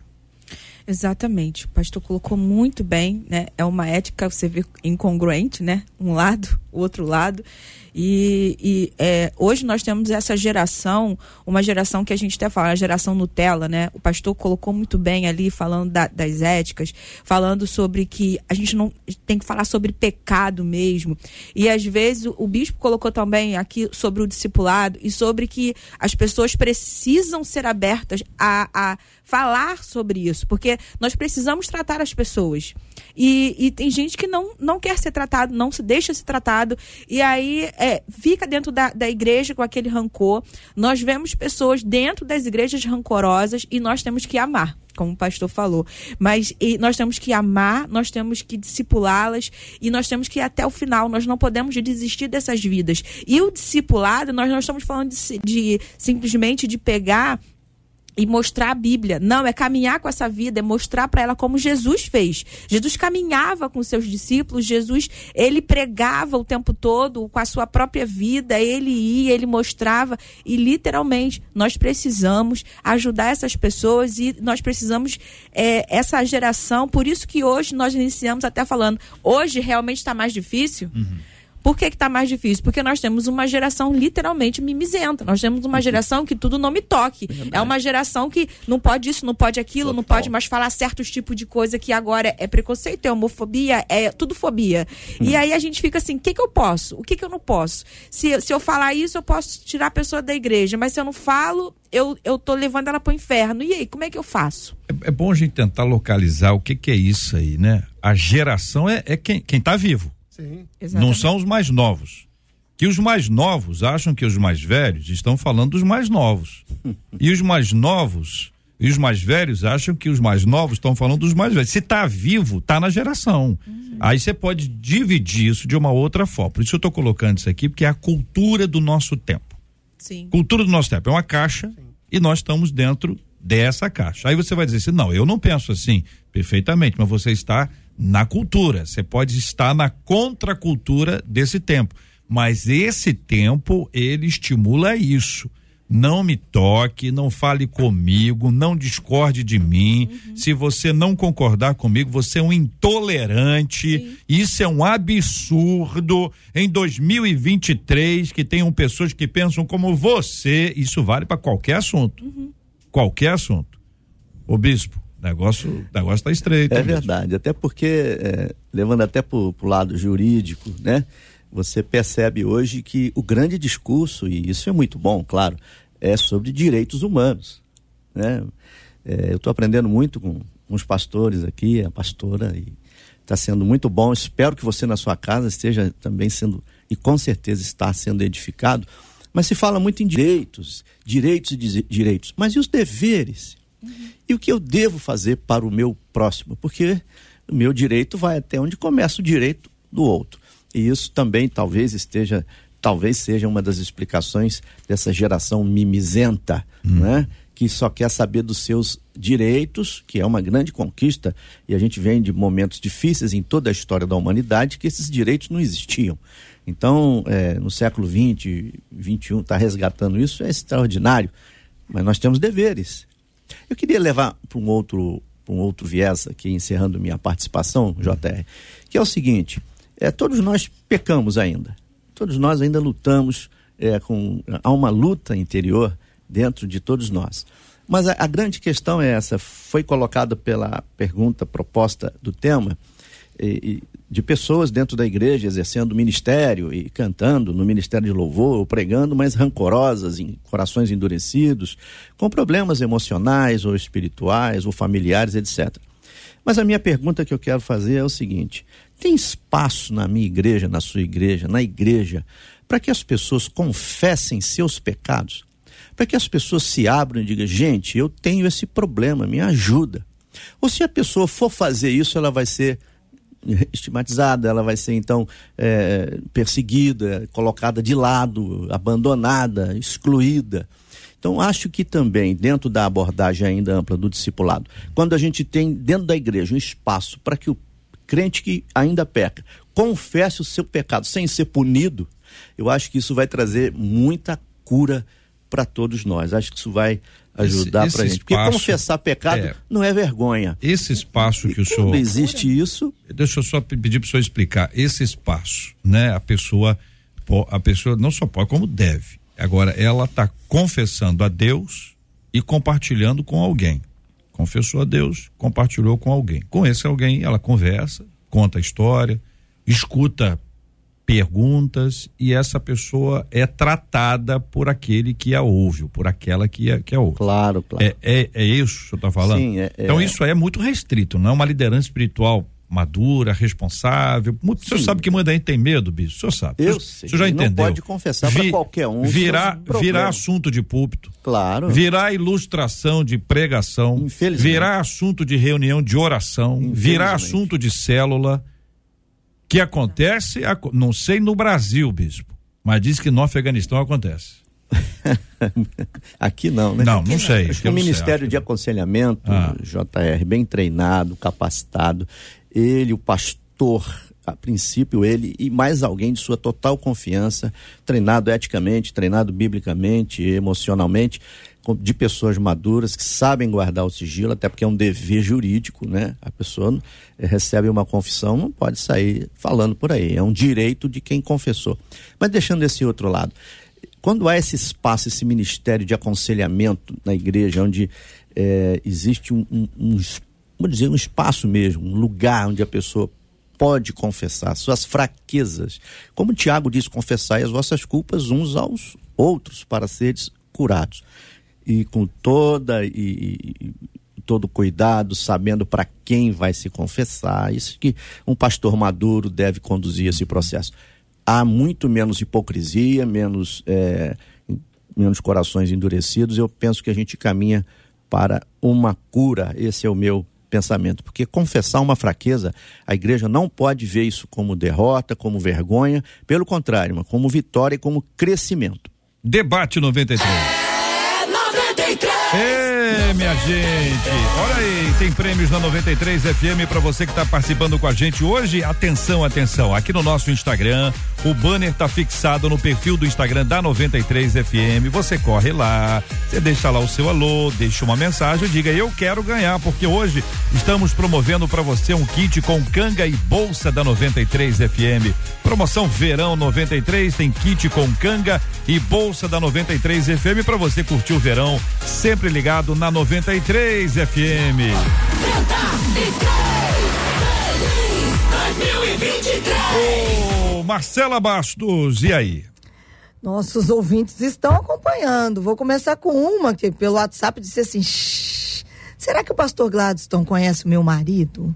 C: Exatamente. O pastor colocou muito bem, né? É uma ética, você vê, incongruente, né? Um lado, o outro lado. E, e é, hoje nós temos essa geração, uma geração que a gente até fala, a geração Nutella, né? O pastor colocou muito bem ali, falando da, das éticas, falando sobre que a gente não tem que falar sobre pecado mesmo. E às vezes o, o bispo colocou também aqui sobre o discipulado e sobre que as pessoas precisam ser abertas a, a falar sobre isso, porque nós precisamos tratar as pessoas. E, e tem gente que não, não quer ser tratado, não se deixa ser e aí é, fica dentro da, da igreja com aquele rancor. Nós vemos pessoas dentro das igrejas rancorosas e nós temos que amar como o pastor falou. Mas nós temos que amar, nós temos que discipulá-las e nós temos que ir até o final. Nós não podemos desistir dessas vidas. E o discipulado, nós não estamos falando de, de simplesmente de pegar e mostrar a Bíblia. Não, é caminhar com essa vida, é mostrar para ela como Jesus fez. Jesus caminhava com seus discípulos, Jesus, ele pregava o tempo todo com a sua própria vida, ele ia, ele mostrava e literalmente nós precisamos ajudar essas pessoas e nós precisamos é, essa geração, por isso que hoje nós iniciamos até falando, hoje realmente está mais difícil. Uhum Por que está mais difícil? Porque nós temos uma geração literalmente mimizenta. Nós temos uma geração que tudo não me toque. É, uma geração que não pode isso, não pode aquilo, Total. não pode mais falar certos tipos de coisa que agora é preconceito, é homofobia, é tudo fobia. Hum. E aí a gente fica assim: o que, que eu posso? O que, que eu não posso? Se, se eu falar isso, eu posso tirar a pessoa da igreja, mas se eu não falo, eu, eu tô levando ela para o inferno. E aí, como é que eu faço?
B: É, é, bom a gente tentar localizar o que, que é isso aí, né? A geração é, é quem, quem tá vivo. Sim. Não são os mais novos. Que os mais novos acham que os mais velhos estão falando dos mais novos. e os mais novos e os mais velhos acham que os mais novos estão falando dos mais velhos. Se tá vivo, tá na geração. Uhum. Aí você pode dividir isso de uma outra forma. Por isso eu estou colocando isso aqui, porque é a cultura do nosso tempo. Sim. Cultura do nosso tempo. É uma caixa Sim. e nós estamos dentro dessa caixa. Aí você vai dizer assim: não, eu não penso assim. Perfeitamente, mas você está na cultura. Você pode estar na contracultura desse tempo. Mas esse tempo, ele estimula isso. Não me toque, não fale comigo, não discorde de mim. Uhum. Se você não concordar comigo, você é um intolerante. Sim. Isso é um absurdo. Em 2023, que tenham pessoas que pensam como você, isso vale para qualquer assunto. Uhum. Qualquer assunto. O bispo, negócio negócio está estreito.
F: É verdade, até porque é, levando até para o lado jurídico, né? Você percebe hoje que o grande discurso e isso é muito bom, claro, é sobre direitos humanos, né? É, eu estou aprendendo muito com, com os pastores aqui, a pastora e está sendo muito bom. Espero que você na sua casa esteja também sendo e com certeza está sendo edificado. Mas se fala muito em direitos, direitos e direitos, mas e os deveres? Uhum. E o que eu devo fazer para o meu próximo? Porque o meu direito vai até onde começa o direito do outro. E isso também talvez esteja, talvez seja uma das explicações dessa geração mimizenta, uhum. né? que só quer saber dos seus direitos, que é uma grande conquista, e a gente vem de momentos difíceis em toda a história da humanidade que esses direitos não existiam. Então, é, no século XX, XXI, está resgatando isso, é extraordinário. Mas nós temos deveres. Eu queria levar para um outro, um outro viés aqui, encerrando minha participação, JR, que é o seguinte: é, todos nós pecamos ainda. Todos nós ainda lutamos é, com. Há uma luta interior dentro de todos nós. Mas a, a grande questão é essa: foi colocada pela pergunta proposta do tema. E, de pessoas dentro da igreja exercendo ministério e cantando no ministério de louvor, ou pregando, mas rancorosas, em corações endurecidos, com problemas emocionais ou espirituais ou familiares, etc. Mas a minha pergunta que eu quero fazer é o seguinte: tem espaço na minha igreja, na sua igreja, na igreja, para que as pessoas confessem seus pecados? Para que as pessoas se abram e digam, gente, eu tenho esse problema, me ajuda. Ou se a pessoa for fazer isso, ela vai ser estigmatizada, ela vai ser então é, perseguida, colocada de lado, abandonada, excluída. Então, acho que também, dentro da abordagem ainda ampla do discipulado, quando a gente tem dentro da igreja um espaço para que o crente que ainda peca confesse o seu pecado sem ser punido, eu acho que isso vai trazer muita cura para todos nós. Acho que isso vai ajudar para gente. Porque confessar pecado é, não é vergonha.
B: Esse espaço e que o senhor.
F: existe isso.
B: Deixa eu só pedir para o senhor explicar. Esse espaço, né? A pessoa, a pessoa não só pode, como deve. Agora, ela está confessando a Deus e compartilhando com alguém. Confessou a Deus, compartilhou com alguém. Com esse alguém, ela conversa, conta a história, escuta perguntas e essa pessoa é tratada por aquele que a ouve, por aquela que a, que a ouve.
F: Claro, claro.
B: É, é, é isso que o senhor está falando?
F: Sim, é,
B: Então isso é muito restrito, não é uma liderança espiritual madura, responsável. Muito, o senhor sabe que muita gente tem medo, bicho? O senhor sabe.
F: Eu o senhor, sei. O senhor já entendeu? Não pode confessar para qualquer um.
B: Virar, virar assunto de púlpito.
F: Claro.
B: Virar ilustração de pregação. Virar assunto de reunião de oração. Virar assunto de célula que acontece, não sei no Brasil, bispo, mas diz que no Afeganistão acontece.
F: Aqui não, né?
B: Não, não sei.
F: Acho que o Ministério de Aconselhamento, ah. JR, bem treinado, capacitado, ele, o pastor a princípio ele e mais alguém de sua total confiança, treinado eticamente, treinado biblicamente, emocionalmente, de pessoas maduras que sabem guardar o sigilo, até porque é um dever jurídico, né? A pessoa eh, recebe uma confissão, não pode sair falando por aí, é um direito de quem confessou. Mas deixando esse outro lado, quando há esse espaço, esse ministério de aconselhamento na igreja, onde é, existe um, um, um, vamos dizer, um espaço mesmo, um lugar onde a pessoa pode confessar suas fraquezas, como Tiago diz, confessai as vossas culpas uns aos outros para seres curados e com toda e, e todo cuidado, sabendo para quem vai se confessar. Isso que um pastor maduro deve conduzir esse processo. Há muito menos hipocrisia, menos, é, menos corações endurecidos. Eu penso que a gente caminha para uma cura. Esse é o meu pensamento, porque confessar uma fraqueza, a igreja não pode ver isso como derrota, como vergonha, pelo contrário, como vitória e como crescimento.
B: Debate 93. É, minha gente. Olha aí, tem prêmios na 93 FM para você que está participando com a gente hoje. Atenção, atenção. Aqui no nosso Instagram, o banner tá fixado no perfil do Instagram da 93 FM. Você corre lá, você deixa lá o seu alô, deixa uma mensagem, diga eu quero ganhar, porque hoje estamos promovendo para você um kit com canga e bolsa da 93 FM. Promoção Verão 93 tem kit com canga e bolsa da 93 FM para você curtir o verão sempre ligado na 93 FM. 93, 2023. Ô, Marcela Bastos, e aí?
I: Nossos ouvintes estão acompanhando. Vou começar com uma que pelo WhatsApp disse assim: será que o pastor Gladstone conhece o meu marido?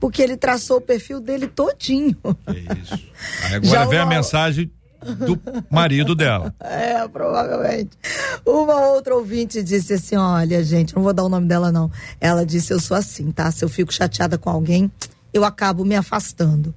I: Porque ele traçou o perfil dele todinho.
B: É isso. Aí agora vem a mensagem do marido dela.
I: É, provavelmente. Uma outra ouvinte disse assim: olha, gente, não vou dar o nome dela, não. Ela disse: eu sou assim, tá? Se eu fico chateada com alguém, eu acabo me afastando.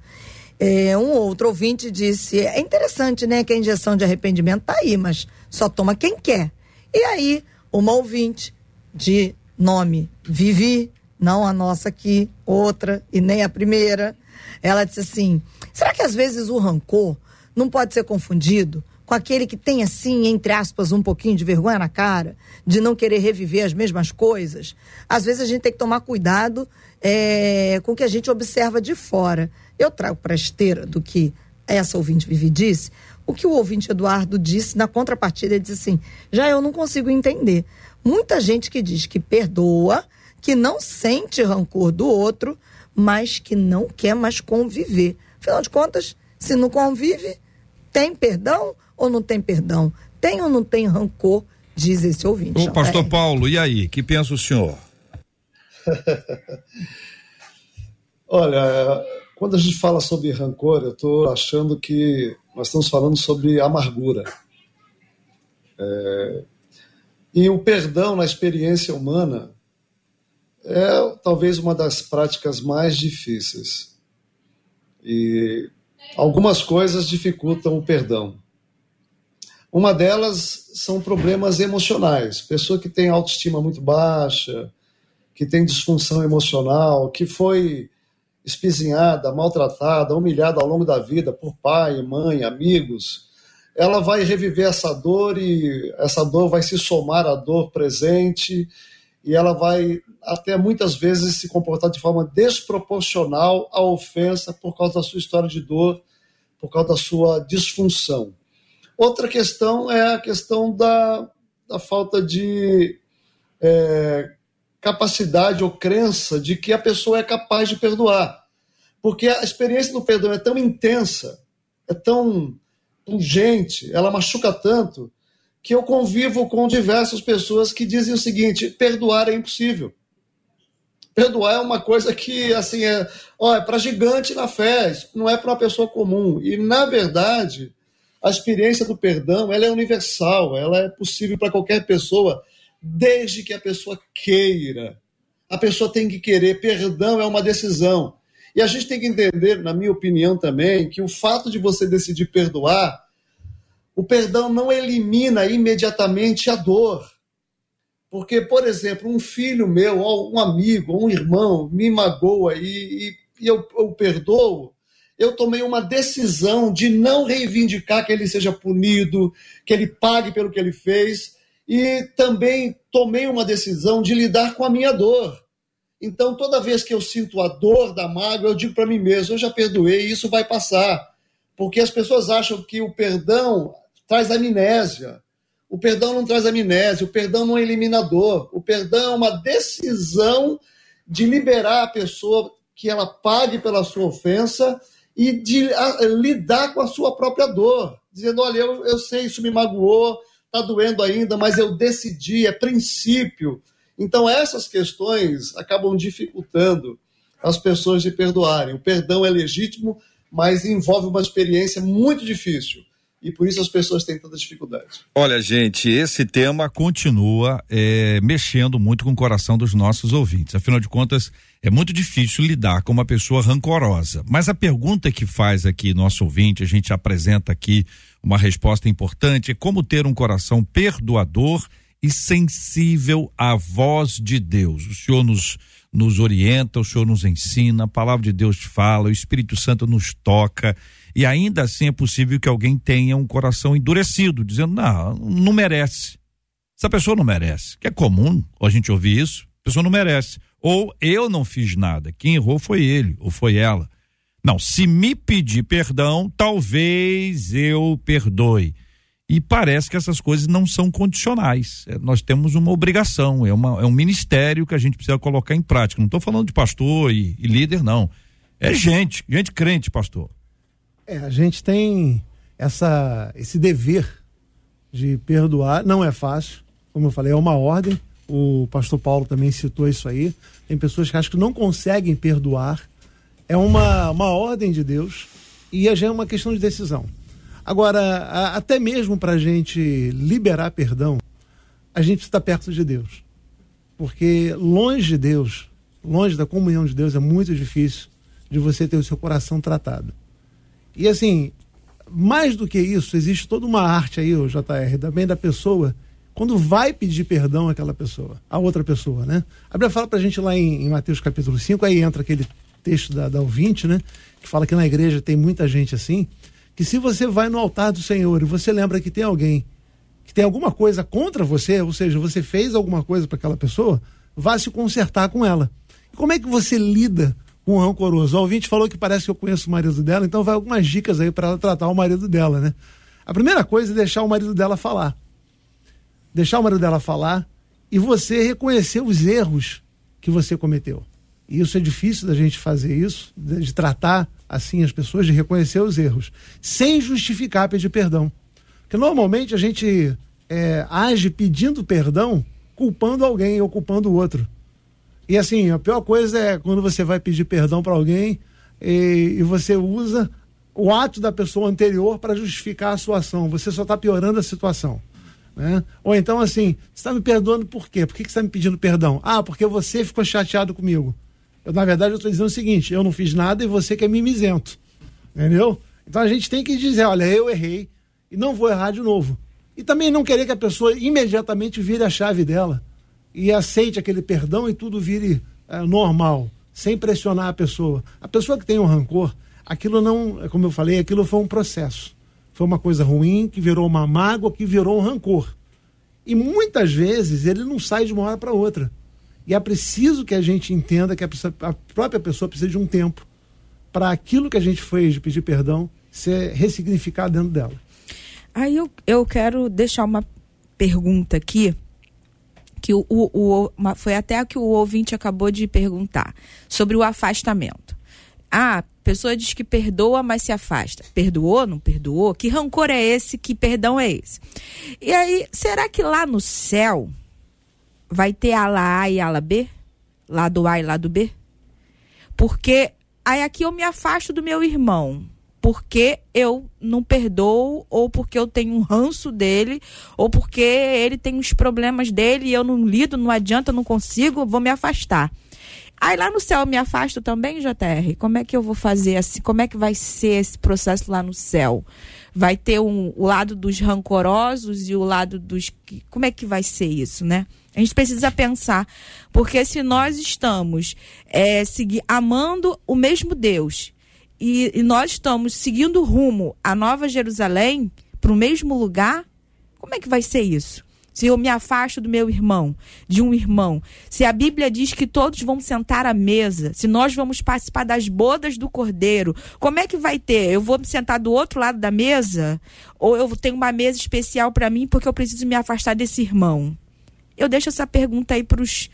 I: É, um outro ouvinte disse: é interessante, né? Que a injeção de arrependimento tá aí, mas só toma quem quer. E aí, uma ouvinte de nome Vivi, não a nossa aqui, outra, e nem a primeira, ela disse assim: será que às vezes o rancor não pode ser confundido com aquele que tem, assim, entre aspas, um pouquinho de vergonha na cara, de não querer reviver as mesmas coisas. Às vezes a gente tem que tomar cuidado é, com o que a gente observa de fora. Eu trago para a esteira do que essa ouvinte Vivi disse, o que o ouvinte Eduardo disse na contrapartida, ele disse assim: já eu não consigo entender. Muita gente que diz que perdoa, que não sente rancor do outro, mas que não quer mais conviver. Afinal de contas, se não convive, tem perdão ou não tem perdão? Tem ou não tem rancor? Diz esse ouvinte.
B: O pastor é. Paulo, e aí? que pensa o senhor?
E: Olha, quando a gente fala sobre rancor, eu estou achando que nós estamos falando sobre amargura. É, e o perdão na experiência humana é talvez uma das práticas mais difíceis. E algumas coisas dificultam o perdão. Uma delas são problemas emocionais. Pessoa que tem autoestima muito baixa, que tem disfunção emocional, que foi espizinhada, maltratada, humilhada ao longo da vida por pai, mãe, amigos, ela vai reviver essa dor e essa dor vai se somar à dor presente e ela vai até muitas vezes se comportar de forma desproporcional à ofensa por causa da sua história de dor, por causa da sua disfunção. Outra questão é a questão da, da falta de é, capacidade ou crença de que a pessoa é capaz de perdoar. Porque a experiência do perdão é tão intensa, é tão pungente, ela machuca tanto, que eu convivo com diversas pessoas que dizem o seguinte: perdoar é impossível. Perdoar é uma coisa que, assim, é, é para gigante na fé, não é para uma pessoa comum. E, na verdade, a experiência do perdão ela é universal, ela é possível para qualquer pessoa, desde que a pessoa queira. A pessoa tem que querer. Perdão é uma decisão. E a gente tem que entender, na minha opinião também, que o fato de você decidir perdoar, o perdão não elimina imediatamente a dor. Porque, por exemplo, um filho meu, ou um amigo, ou um irmão me magoa e, e, eu, eu perdoo, eu tomei uma decisão de não reivindicar que ele seja punido, que ele pague pelo que ele fez, e também tomei uma decisão de lidar com a minha dor. Então, toda vez que eu sinto a dor da mágoa, eu digo para mim mesmo: eu já perdoei, isso vai passar. Porque as pessoas acham que o perdão traz amnésia. O perdão não traz amnésia, o perdão não é eliminador. O perdão é uma decisão de liberar a pessoa que ela pague pela sua ofensa e de a, lidar com a sua própria dor, dizendo: olha, eu, eu sei, isso me magoou, está doendo ainda, mas eu decidi, é princípio. Então, essas questões acabam dificultando as pessoas de perdoarem. O perdão é legítimo, mas envolve uma experiência muito difícil e por isso as pessoas têm tanta dificuldade.
B: Olha, gente, esse tema continua é, mexendo muito com o coração dos nossos ouvintes. Afinal de contas, é muito difícil lidar com uma pessoa rancorosa. Mas a pergunta que faz aqui nosso ouvinte, a gente apresenta aqui uma resposta importante: é como ter um coração perdoador e sensível à voz de Deus. O Senhor nos nos orienta, o Senhor nos ensina, a palavra de Deus fala, o Espírito Santo nos toca e ainda assim é possível que alguém tenha um coração endurecido, dizendo: não, não merece. Essa pessoa não merece. Que é comum a gente ouvir isso, a pessoa não merece. Ou eu não fiz nada, quem errou foi ele ou foi ela. Não, se me pedir perdão, talvez eu perdoe. E parece que essas coisas não são condicionais. É, nós temos uma obrigação, é, uma, é um ministério que a gente precisa colocar em prática. Não estou falando de pastor e, e líder, não. É gente, gente crente, pastor.
D: É, a gente tem essa, esse dever de perdoar, não é fácil, como eu falei, é uma ordem. O pastor Paulo também citou isso aí. Tem pessoas que acham que não conseguem perdoar. É uma, uma ordem de Deus e já é uma questão de decisão. Agora, a, até mesmo para a gente liberar perdão, a gente estar perto de Deus. Porque longe de Deus, longe da comunhão de Deus, é muito difícil de você ter o seu coração tratado. E assim, mais do que isso, existe toda uma arte aí, o JR, também da pessoa, quando vai pedir perdão àquela pessoa, a outra pessoa, né? A Bíblia fala pra gente lá em, em Mateus capítulo 5, aí entra aquele texto da, da ouvinte, né? Que fala que na igreja tem muita gente assim, que se você vai no altar do Senhor e você lembra que tem alguém que tem alguma coisa contra você, ou seja, você fez alguma coisa para aquela pessoa, vá se consertar com ela. como é que você lida com rancoroso. O ouvinte falou que parece que eu conheço o marido dela, então vai algumas dicas aí para ela tratar o marido dela, né? A primeira coisa é deixar o marido dela falar. Deixar o marido dela falar e você reconhecer os erros que você cometeu. E isso é difícil da gente fazer isso, de tratar assim as pessoas, de reconhecer os erros, sem justificar pedir perdão. Porque normalmente a gente é, age pedindo perdão, culpando alguém ou culpando o outro. E assim, a pior coisa é quando você vai pedir perdão para alguém e, e, você usa o ato da pessoa anterior para justificar a sua ação. Você só está piorando a situação. Né? Ou então, assim, você está me perdoando por quê? Por que, que você está me pedindo perdão? Ah, porque você ficou chateado comigo. Eu, na verdade, eu estou dizendo o seguinte: eu não fiz nada e você que é mimizento. Entendeu? Então a gente tem que dizer: olha, eu errei e não vou errar de novo. E também não querer que a pessoa imediatamente vire a chave dela e aceite aquele perdão e tudo vire é, normal, sem pressionar a pessoa. A pessoa que tem um rancor, aquilo não, como eu falei, aquilo foi um processo. Foi uma coisa ruim que virou uma mágoa, que virou um rancor. E muitas vezes ele não sai de uma hora para outra. E é preciso que a gente entenda que a, pessoa, a própria pessoa precisa de um tempo para aquilo que a gente fez de pedir perdão ser ressignificado dentro dela.
C: Aí eu, eu quero deixar uma pergunta aqui que o, o, o, foi até que o ouvinte acabou de perguntar sobre o afastamento. Ah, a pessoa diz que perdoa, mas se afasta. Perdoou, não perdoou? Que rancor é esse? Que perdão é esse? E aí, será que lá no céu vai ter ala A e ala B? Lado A e lado B? Porque aí aqui eu me afasto do meu irmão porque eu não perdoo, ou porque eu tenho um ranço dele, ou porque ele tem os problemas dele e eu não lido, não adianta, não consigo, vou me afastar. Aí lá no céu eu me afasto também, JR? Como é que eu vou fazer assim? Como é que vai ser esse processo lá no céu? Vai ter um, o lado dos rancorosos e o lado dos. Como é que vai ser isso, né? A gente precisa pensar, porque se nós estamos é, seguir, amando o mesmo Deus e, e nós estamos seguindo rumo à Nova Jerusalém, para o mesmo lugar, como é que vai ser isso? Se eu me afasto do meu irmão, de um irmão, se a Bíblia diz que todos vão sentar à mesa, se nós vamos participar das bodas do cordeiro, como é que vai ter? Eu vou me sentar do outro lado da mesa? Ou eu tenho uma mesa especial para mim porque eu preciso me afastar desse irmão? Eu deixo essa pergunta aí para os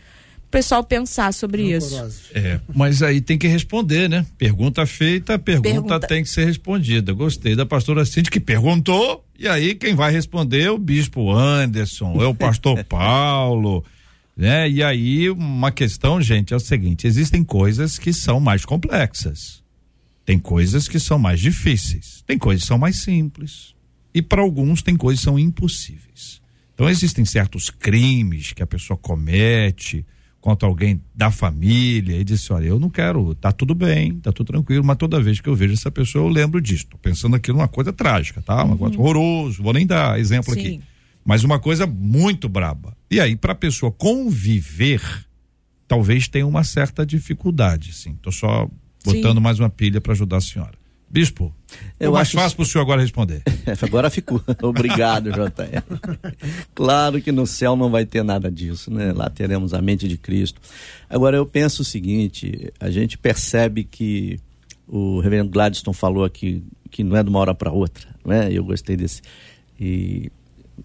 C: pessoal pensar sobre isso.
B: É, mas aí tem que responder, né? Pergunta feita, pergunta, pergunta, tem que ser respondida. Gostei da pastora Cindy que perguntou, e aí quem vai responder é o bispo Anderson, é o pastor Paulo, né? E aí uma questão, gente, é o seguinte, existem coisas que são mais complexas. Tem coisas que são mais difíceis, tem coisas que são mais simples. E para alguns tem coisas que são impossíveis. Então existem certos crimes que a pessoa comete, contra alguém da família e disse: Olha, eu não quero, tá tudo bem, tá tudo tranquilo, mas toda vez que eu vejo essa pessoa, eu lembro disso. Tô pensando aqui numa coisa trágica, tá? Uma uhum. coisa horroroso, vou nem dar exemplo Sim. aqui. Mas uma coisa muito braba. E aí, para a pessoa conviver, talvez tenha uma certa dificuldade, sim. Tô só botando sim. mais uma pilha para ajudar a senhora. Bispo, eu mais fácil para o senhor agora responder.
F: agora ficou. Obrigado, JR. claro que no céu não vai ter nada disso, né? Lá teremos a mente de Cristo. Agora eu penso o seguinte: a gente percebe que o reverendo Gladstone falou aqui que não é de uma hora para outra, né? Eu gostei desse. E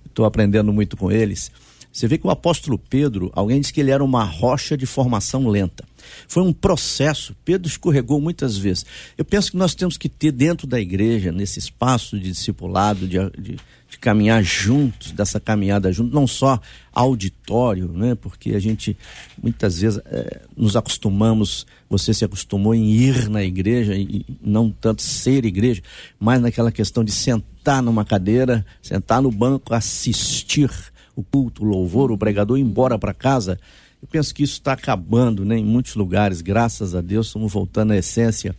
F: estou aprendendo muito com eles. Você vê que o apóstolo Pedro, alguém disse que ele era uma rocha de formação lenta. Foi um processo, Pedro escorregou muitas vezes. Eu penso que nós temos que ter dentro da igreja, nesse espaço de discipulado, de, de, de caminhar juntos, dessa caminhada junto, não só auditório, né? porque a gente muitas vezes é, nos acostumamos, você se acostumou em ir na igreja e não tanto ser igreja, mas naquela questão de sentar numa cadeira, sentar no banco, assistir o culto, o louvor, o pregador embora para casa. Eu penso que isso está acabando né, em muitos lugares, graças a Deus, estamos voltando à essência.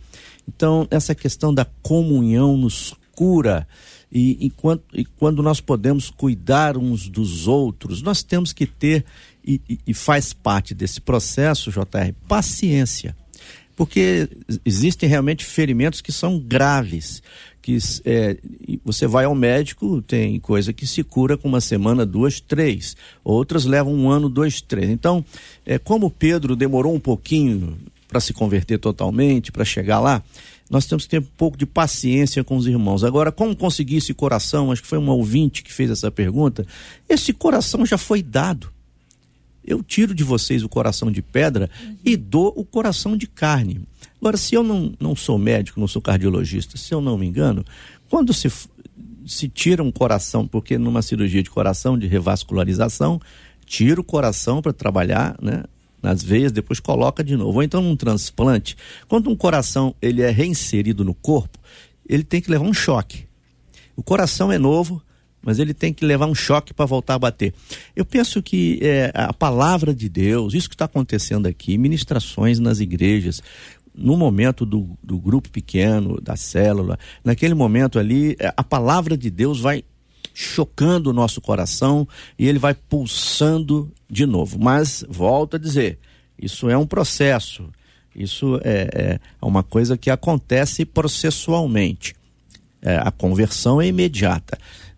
F: Então, essa questão da comunhão nos cura. E, e quando nós podemos cuidar uns dos outros, nós temos que ter, e, e faz parte desse processo, JR, paciência. Porque existem realmente ferimentos que são graves que é, você vai ao médico, tem coisa que se cura com uma semana, duas, três. Outras levam um ano, dois, três. Então, é, como Pedro demorou um pouquinho para se converter totalmente, para chegar lá, nós temos que ter um pouco de paciência com os irmãos. Agora, como conseguir esse coração? Acho que foi um ouvinte que fez essa pergunta. Esse coração já foi dado. Eu tiro de vocês o coração de pedra uhum. e dou o coração de carne. Agora, se eu não, não sou médico, não sou cardiologista, se eu não me engano, quando se, se tira um coração, porque numa cirurgia de coração, de revascularização, tira o coração para trabalhar, né? nas veias, depois coloca de novo. Ou então num transplante, quando um coração ele é reinserido no corpo, ele tem que levar um choque. O coração é novo, mas ele tem que levar um choque para voltar a bater. Eu penso que é, a palavra de Deus, isso que está acontecendo aqui, ministrações nas igrejas, no momento do, do grupo pequeno, da célula, naquele momento ali, é, a palavra de Deus vai chocando o nosso coração e ele vai pulsando de novo. Mas, volto a dizer, isso é um processo, isso é, é uma coisa que acontece processualmente. É, a conversão é imediata.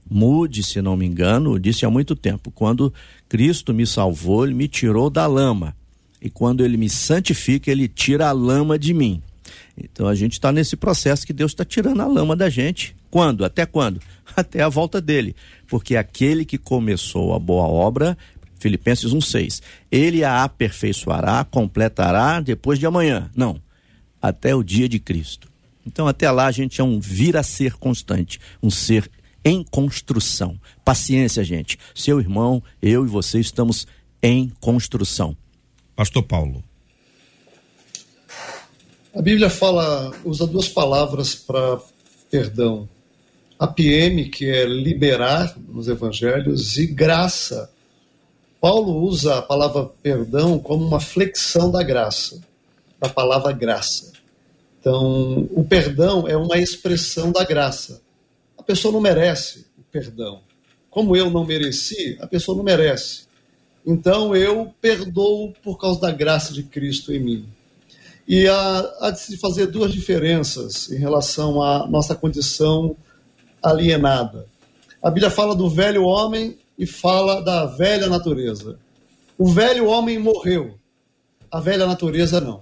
F: Mude, se não me engano, disse há muito tempo, quando Cristo me salvou, ele me tirou da lama e quando ele me santifica, ele tira a lama de mim. Então a gente está nesse processo que Deus está tirando a lama da gente. Quando? Até quando? Até a volta dele. Porque aquele que começou a boa obra, Filipenses 1,6, ele a aperfeiçoará, completará depois de amanhã. Não, até o dia de Cristo. Então até lá a gente é um vir a ser constante, um ser em construção. Paciência, gente. Seu irmão, eu e você estamos em construção.
B: Pastor Paulo.
E: A Bíblia fala, usa duas palavras para perdão. APM, que é liberar nos evangelhos, e graça. Paulo usa a palavra perdão como uma flexão da graça, da palavra graça. Então, o perdão é uma expressão da graça. Pessoa não merece o perdão. Como eu não mereci, a pessoa não merece. Então eu perdoo por causa da graça de Cristo em mim. E há, há de se fazer duas diferenças em relação à nossa condição alienada. A Bíblia fala do velho homem e fala da velha natureza. O velho homem morreu, a velha natureza não.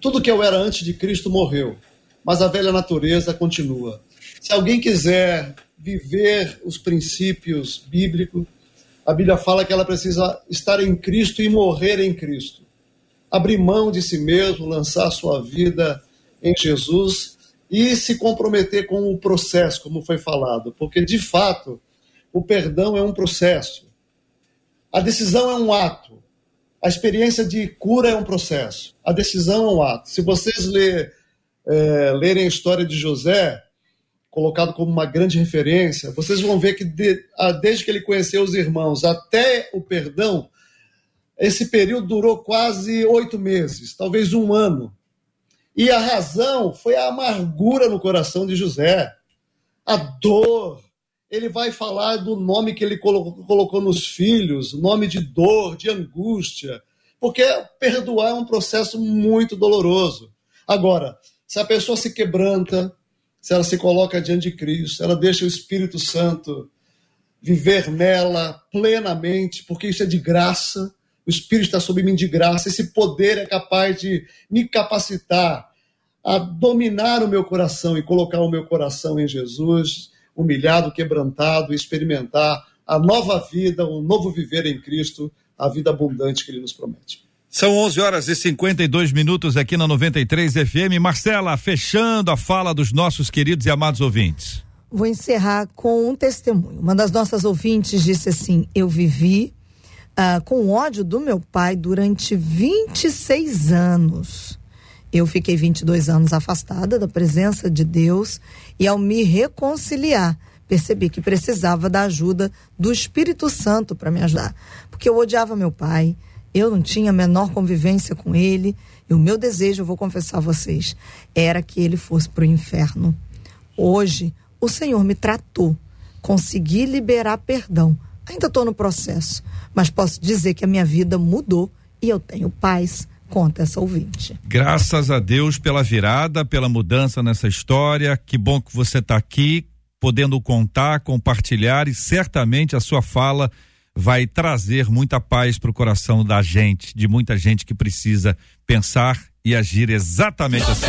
E: Tudo que eu era antes de Cristo morreu, mas a velha natureza continua. Se alguém quiser viver os princípios bíblicos, a Bíblia fala que ela precisa estar em Cristo e morrer em Cristo. Abrir mão de si mesmo, lançar sua vida em Jesus e se comprometer com o processo, como foi falado, porque de fato o perdão é um processo. A decisão é um ato. A experiência de cura é um processo. A decisão é um ato. Se vocês é, lerem a história de José, colocado como uma grande referência, vocês vão ver que de, desde que ele conheceu os irmãos até o perdão, esse período durou quase oito meses, talvez um ano. E a razão foi a amargura no coração de José, a dor, ele vai falar do nome que ele colocou nos filhos, nome de dor, de angústia, porque perdoar é um processo muito doloroso. Agora, se a pessoa se quebranta, se ela se coloca diante de Cristo, ela deixa o Espírito Santo viver nela plenamente, porque isso é de graça, o Espírito está sobre mim de graça, esse poder é capaz de me capacitar a dominar o meu coração e colocar o meu coração em Jesus humilhado, quebrantado, experimentar a nova vida, um novo viver em Cristo, a vida abundante que Ele nos promete.
B: São 11 horas e 52 minutos aqui na 93 FM. Marcela, fechando a fala dos nossos queridos e amados ouvintes.
I: Vou encerrar com um testemunho. Uma das nossas ouvintes disse assim: Eu vivi uh, com ódio do meu pai durante 26 anos. Eu fiquei 22 anos afastada da presença de Deus e, ao me reconciliar, percebi que precisava da ajuda do Espírito Santo para me ajudar. Porque eu odiava meu pai, eu não tinha a menor convivência com ele, e o meu desejo, eu vou confessar a vocês, era que ele fosse para o inferno. Hoje, o Senhor me tratou, consegui liberar perdão. Ainda estou no processo, mas posso dizer que a minha vida mudou e eu tenho paz, conta essa ouvinte.
B: Graças a Deus pela virada, pela mudança nessa história. Que bom que você está aqui, podendo contar, compartilhar e certamente a sua fala vai trazer muita paz para o coração da gente, de muita gente que precisa pensar e agir exatamente assim.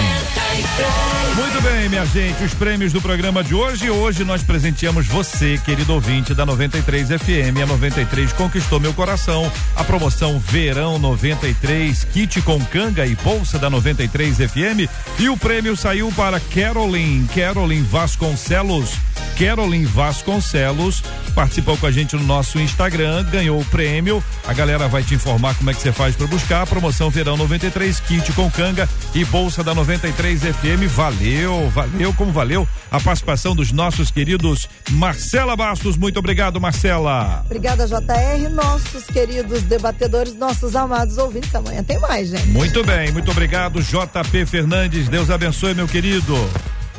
B: Muito bem, minha gente, os prêmios do programa de hoje. Hoje nós presenteamos você, querido ouvinte da 93 FM. A 93 conquistou meu coração. A promoção Verão 93, kit com canga e bolsa da 93 FM. E o prêmio saiu para Carolyn, Carolyn Vasconcelos. Carolyn Vasconcelos participou com a gente no nosso Instagram, ganhou o prêmio. A galera vai te informar como é que você faz para buscar. A promoção Verão 93, kit com canga e bolsa da 93 FM. Valeu, valeu, como valeu a participação dos nossos queridos Marcela Bastos. Muito obrigado, Marcela.
I: Obrigada, JR. Nossos queridos debatedores, nossos amados ouvintes. Amanhã tem mais, gente.
B: Muito bem, muito obrigado, JP Fernandes. Deus abençoe, meu querido.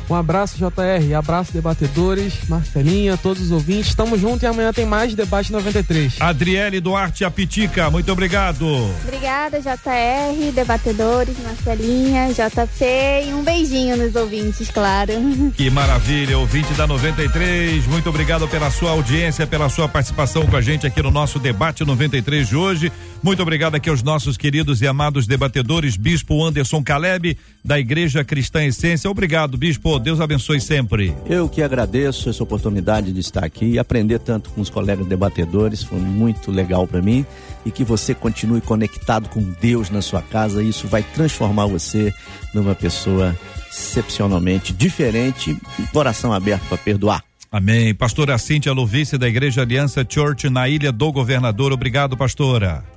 H: Um abraço, JR. Abraço, debatedores, Marcelinha, todos os ouvintes. Tamo junto e amanhã tem mais Debate 93.
B: Adriele Duarte Apitica, muito obrigado.
G: Obrigada, JR, debatedores, Marcelinha, JP e um beijinho nos ouvintes, claro.
B: Que maravilha, ouvinte da 93. Muito obrigado pela sua audiência, pela sua participação com a gente aqui no nosso Debate 93 de hoje. Muito obrigado aqui aos nossos queridos e amados debatedores, Bispo Anderson Caleb, da Igreja Cristã Essência. Obrigado, Bispo. Deus abençoe sempre.
F: Eu que agradeço essa oportunidade de estar aqui e aprender tanto com os colegas debatedores. Foi muito legal para mim. E que você continue conectado com Deus na sua casa. Isso vai transformar você numa pessoa excepcionalmente diferente e coração aberto para perdoar.
B: Amém. Pastora Cíntia Luvice, da Igreja Aliança Church, na Ilha do Governador. Obrigado, pastora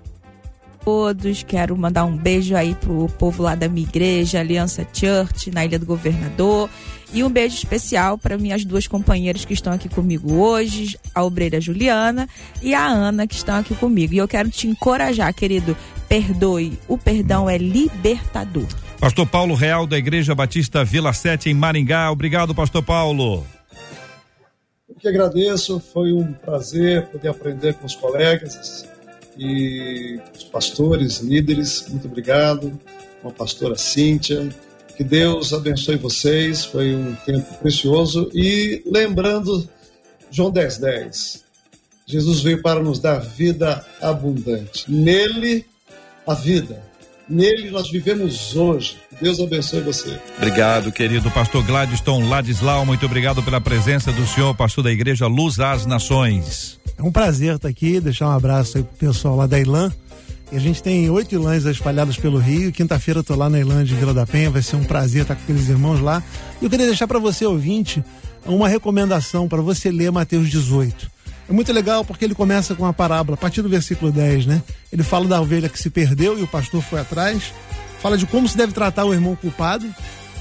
C: todos. Quero mandar um beijo aí pro povo lá da minha igreja, Aliança Church, na Ilha do Governador. E um beijo especial para minhas duas companheiras que estão aqui comigo hoje, a obreira Juliana e a Ana, que estão aqui comigo. E eu quero te encorajar, querido, perdoe. O perdão é libertador.
B: Pastor Paulo Real, da Igreja Batista Vila Sete, em Maringá. Obrigado, Pastor Paulo.
E: Eu que agradeço, foi um prazer poder aprender com os colegas e os pastores, líderes, muito obrigado. Uma pastora Cíntia, que Deus abençoe vocês, foi um tempo precioso. E lembrando, João 10, 10, Jesus veio para nos dar vida abundante. Nele, a vida. Nele nós vivemos hoje. Deus abençoe você.
B: Obrigado, querido pastor Gladstone Ladislau. Muito obrigado pela presença do senhor, pastor da igreja Luz às Nações.
D: É um prazer estar aqui, deixar um abraço aí pro pessoal lá da Ilan. E a gente tem oito Ilãs espalhadas pelo Rio. Quinta-feira eu tô lá na Ilã de Vila da Penha. Vai ser um prazer estar com aqueles irmãos lá. E eu queria deixar para você, ouvinte, uma recomendação para você ler Mateus 18. É muito legal porque ele começa com uma parábola, a partir do versículo 10, né? Ele fala da ovelha que se perdeu e o pastor foi atrás. Fala de como se deve tratar o irmão culpado,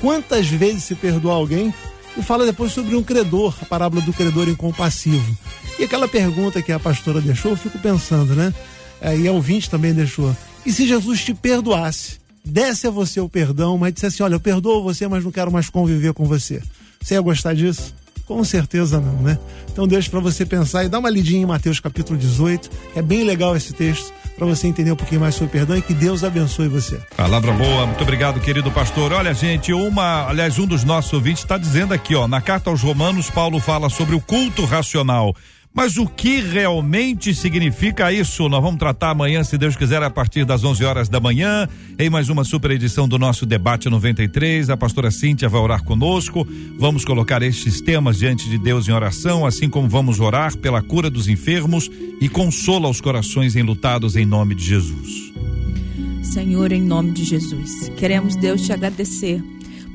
D: quantas vezes se perdoa alguém e fala depois sobre um credor, a parábola do credor incompassivo. E aquela pergunta que a pastora deixou, eu fico pensando, né? É, e a ouvinte também deixou. E se Jesus te perdoasse, desse a você o perdão, mas dissesse assim: olha, eu perdoo você, mas não quero mais conviver com você. Você ia gostar disso? Com certeza não, né? Então deixo para você pensar e dar uma lidinha em Mateus capítulo 18, é bem legal esse texto para você entender um pouquinho mais sobre perdão e que Deus abençoe você.
B: Palavra boa, muito obrigado, querido pastor. Olha, gente, uma, aliás, um dos nossos ouvintes está dizendo aqui, ó, na carta aos Romanos, Paulo fala sobre o culto racional. Mas o que realmente significa isso? Nós vamos tratar amanhã, se Deus quiser, a partir das 11 horas da manhã, em mais uma super edição do nosso Debate 93. A pastora Cíntia vai orar conosco. Vamos colocar estes temas diante de Deus em oração, assim como vamos orar pela cura dos enfermos e consola os corações enlutados em nome de Jesus.
C: Senhor, em nome de Jesus, queremos, Deus, te agradecer,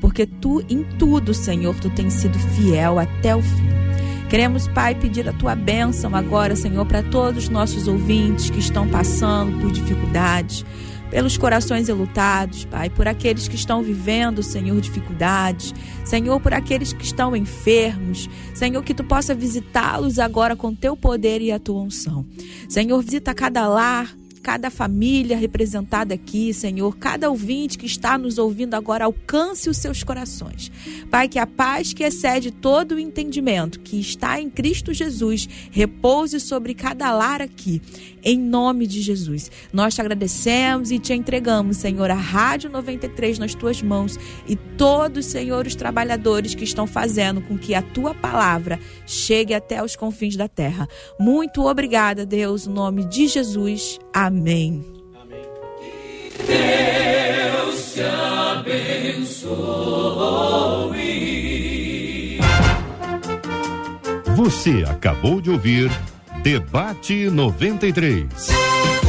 C: porque tu, em tudo, Senhor, tu tens sido fiel até o fim. Queremos, Pai, pedir a tua bênção agora, Senhor, para todos os nossos ouvintes que estão passando por dificuldades, pelos corações elutados, Pai, por aqueles que estão vivendo, Senhor, dificuldades, Senhor, por aqueles que estão enfermos, Senhor, que tu possa visitá-los agora com teu poder e a tua unção. Senhor, visita cada lar, cada família representada aqui, Senhor, cada ouvinte que está nos ouvindo agora, alcance os seus corações. Pai, que a paz que excede todo o entendimento, que está em Cristo Jesus, repouse sobre cada lar aqui, em nome de Jesus. Nós te agradecemos e te entregamos, Senhor, a Rádio 93 nas tuas mãos e todos, Senhor, os trabalhadores que estão fazendo com que a tua palavra chegue até os confins da terra. Muito obrigada, Deus, no nome de Jesus. Amém. Amém. Deus te
A: abençoe. Você acabou de ouvir Debate 93.